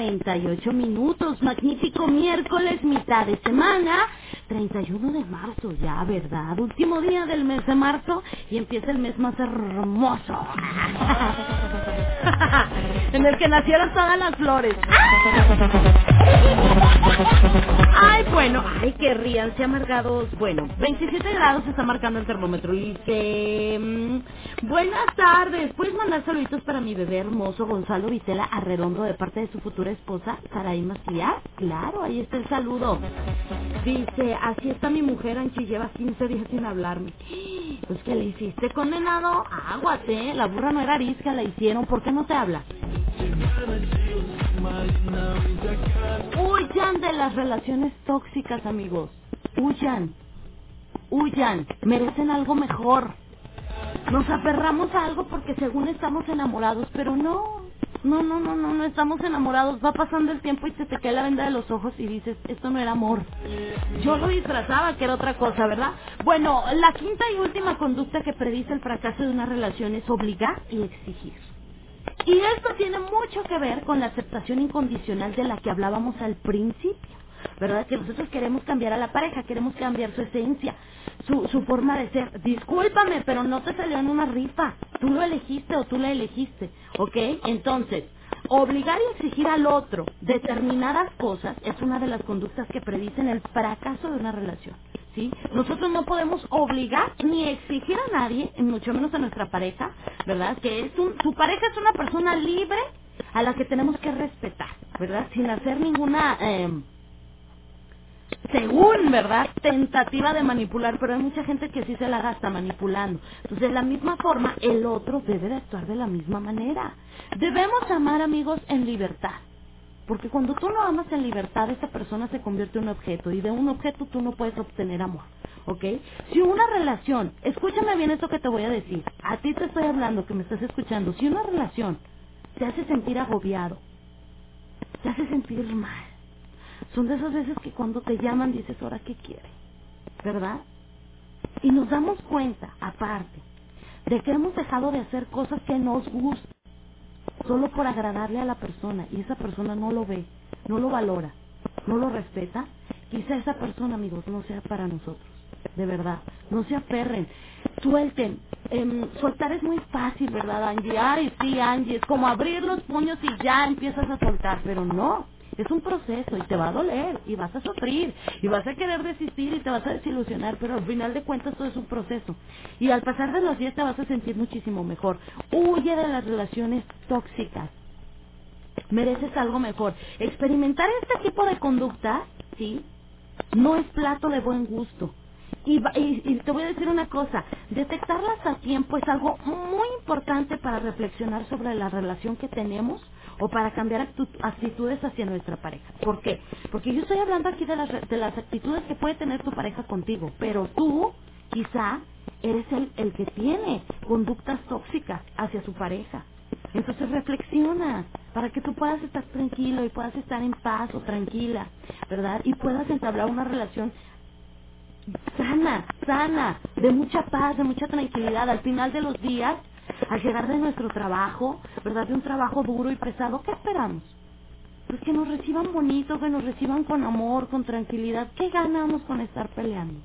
48 minutos. Magnífico miércoles, mitad de semana, 31 de marzo ya, ¿verdad? Último día del mes de marzo y empieza el mes más hermoso. [laughs] en el que nacieron todas las flores. Ríanse amargados. Bueno, 27 grados está marcando el termómetro. Que... mm, buenas tardes. ¿Puedes mandar saluditos para mi bebé hermoso Gonzalo Vitela Arredondo de parte de su futura esposa Saraí Macías? Claro, ahí está el saludo. Dice, así está mi mujer, Anchi, lleva 15 días sin hablarme. Pues, ¿qué le hiciste, condenado? Águate, la burra no era arisca, la hicieron. ¿Por qué no te habla? Huyan de las relaciones tóxicas, amigos. Huyan. Huyan. Merecen algo mejor. Nos aferramos a algo porque según estamos enamorados, pero no. No, no, no, no, no estamos enamorados. Va pasando el tiempo y se te cae la venda de los ojos y dices, esto no era amor. Yo lo disfrazaba que era otra cosa, ¿verdad? Bueno, la quinta y última conducta que predice el fracaso de una relación es obligar y exigir. Y esto tiene mucho que ver con la aceptación incondicional de la que hablábamos al principio. ¿Verdad? Que nosotros queremos cambiar a la pareja, queremos cambiar su esencia, su, su forma de ser. Discúlpame, pero no te salió en una rifa. Tú lo elegiste o tú la elegiste. ¿Ok? Entonces, obligar y exigir al otro determinadas cosas es una de las conductas que predicen el fracaso de una relación. ¿Sí? Nosotros no podemos obligar ni exigir a nadie, mucho menos a nuestra pareja, ¿verdad? Que es un, su pareja es una persona libre a la que tenemos que respetar, ¿verdad? Sin hacer ninguna, eh, según, ¿verdad? Tentativa de manipular, pero hay mucha gente que sí se la gasta manipulando. Entonces, de la misma forma, el otro debe de actuar de la misma manera. Debemos amar, amigos, en libertad. Porque cuando tú no amas en libertad, esa persona se convierte en un objeto y de un objeto tú no puedes obtener amor, ¿ok? Si una relación, escúchame bien esto que te voy a decir, a ti te estoy hablando, que me estás escuchando, si una relación te hace sentir agobiado, te hace sentir mal, son de esas veces que cuando te llaman dices, ahora qué quiere, ¿verdad? Y nos damos cuenta, aparte, de que hemos dejado de hacer cosas que nos gustan solo por agradarle a la persona y esa persona no lo ve, no lo valora, no lo respeta, quizá esa persona, amigos, no sea para nosotros. De verdad, no se aferren, suelten. Em, soltar es muy fácil, ¿verdad, Angie? Ay, sí, Angie, es como abrir los puños y ya empiezas a soltar, pero no. Es un proceso y te va a doler y vas a sufrir y vas a querer desistir y te vas a desilusionar, pero al final de cuentas todo es un proceso. Y al pasar de los días te vas a sentir muchísimo mejor. Huye de las relaciones tóxicas. Mereces algo mejor. Experimentar este tipo de conducta, ¿sí? No es plato de buen gusto. Y, y- y te voy a decir una cosa, detectarlas a tiempo es algo muy importante para reflexionar sobre la relación que tenemos o para cambiar actitudes hacia nuestra pareja. ¿Por qué? Porque yo estoy hablando aquí de las, de las actitudes que puede tener tu pareja contigo, pero tú quizá eres el, el que tiene conductas tóxicas hacia su pareja. Entonces reflexiona para que tú puedas estar tranquilo y puedas estar en paz o tranquila, ¿verdad? Y puedas entablar una relación sana, sana, de mucha paz, de mucha tranquilidad. Al final de los días, al llegar de nuestro trabajo, ¿verdad? De un trabajo duro y pesado, ¿qué esperamos? Pues que nos reciban bonito, que nos reciban con amor, con tranquilidad. ¿Qué ganamos con estar peleando?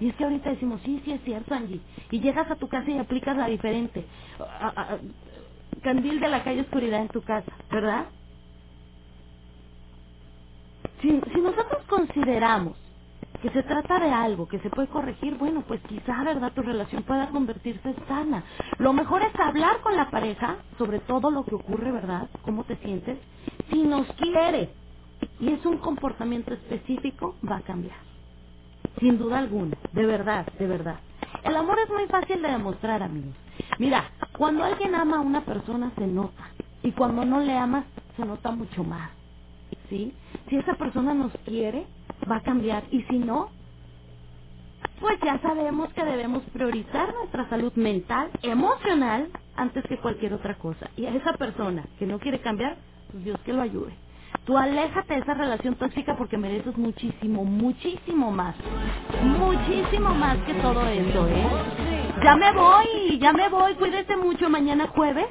Y es que ahorita decimos, sí, sí es cierto, Angie. Y llegas a tu casa y aplicas la diferente. A- a- a- candil de la calle oscuridad en tu casa, ¿verdad? Si, si nosotros consideramos que se trata de algo que se puede corregir, bueno, pues quizá, ¿verdad?, tu relación pueda convertirse en sana. Lo mejor es hablar con la pareja sobre todo lo que ocurre, ¿verdad?, cómo te sientes. Si nos quiere y es un comportamiento específico, va a cambiar. Sin duda alguna, de verdad, de verdad. El amor es muy fácil de demostrar, amigos. Mira, cuando alguien ama a una persona se nota. Y cuando no le amas, se nota mucho más. ¿Sí? Si esa persona nos quiere, va a cambiar. Y si no, pues ya sabemos que debemos priorizar nuestra salud mental, emocional, antes que cualquier otra cosa. Y a esa persona que no quiere cambiar, pues Dios que lo ayude. Tú aléjate de esa relación tóxica porque mereces muchísimo, muchísimo más. Muchísimo más que todo eso, ¿eh? Ya me voy, ya me voy. Cuídese mucho mañana jueves.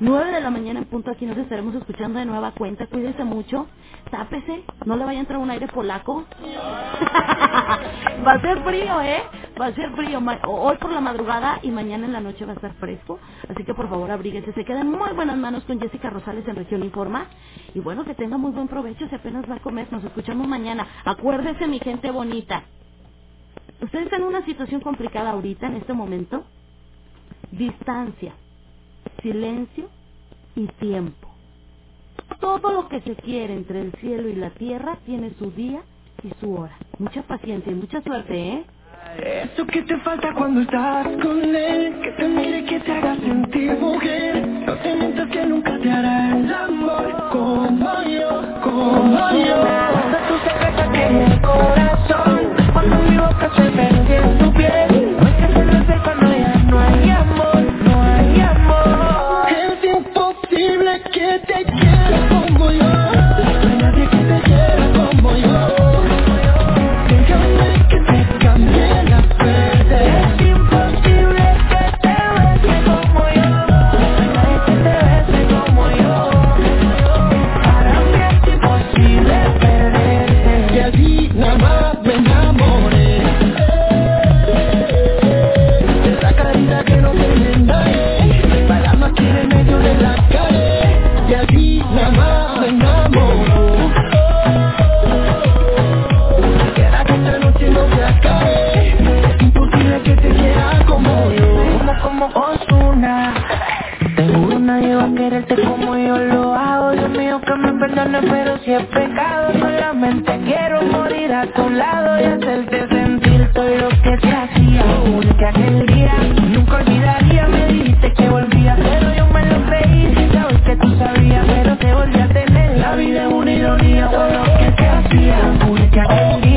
9 de la mañana en punto aquí nos estaremos escuchando de nueva cuenta. Cuídese mucho. Tápese. No le vaya a entrar un aire polaco. [laughs] va a ser frío, ¿eh? Va a ser frío. Hoy por la madrugada y mañana en la noche va a estar fresco. Así que por favor abríguese. Se queda en muy buenas manos con Jessica Rosales en Región Informa. Y bueno, que tenga muy buen provecho. Si apenas va a comer, nos escuchamos mañana. Acuérdese, mi gente bonita. Ustedes están en una situación complicada ahorita, en este momento. Distancia, silencio y tiempo. Todo lo que se quiere entre el cielo y la tierra tiene su día y su hora. Mucha paciencia y mucha suerte, ¿eh? Eso que te falta cuando estás con él, que te mire, que te haga sentir mujer. No te mientas que nunca te hará el amor como yo, como yo. Hasta tu secreta que el corazón, cuando mi boca se perdió quererte como yo lo hago. Dios mío que me perdone pero si es pecado Solamente quiero morir a tu lado Y hacerte sentir todo lo que te hacía. Que aquel día nunca olvidaría Me dijiste que volvía pero yo me lo creí Sin saber que tú sabías pero te volví a tener. La vida es una ironía todo lo que te hacía. Que aquel día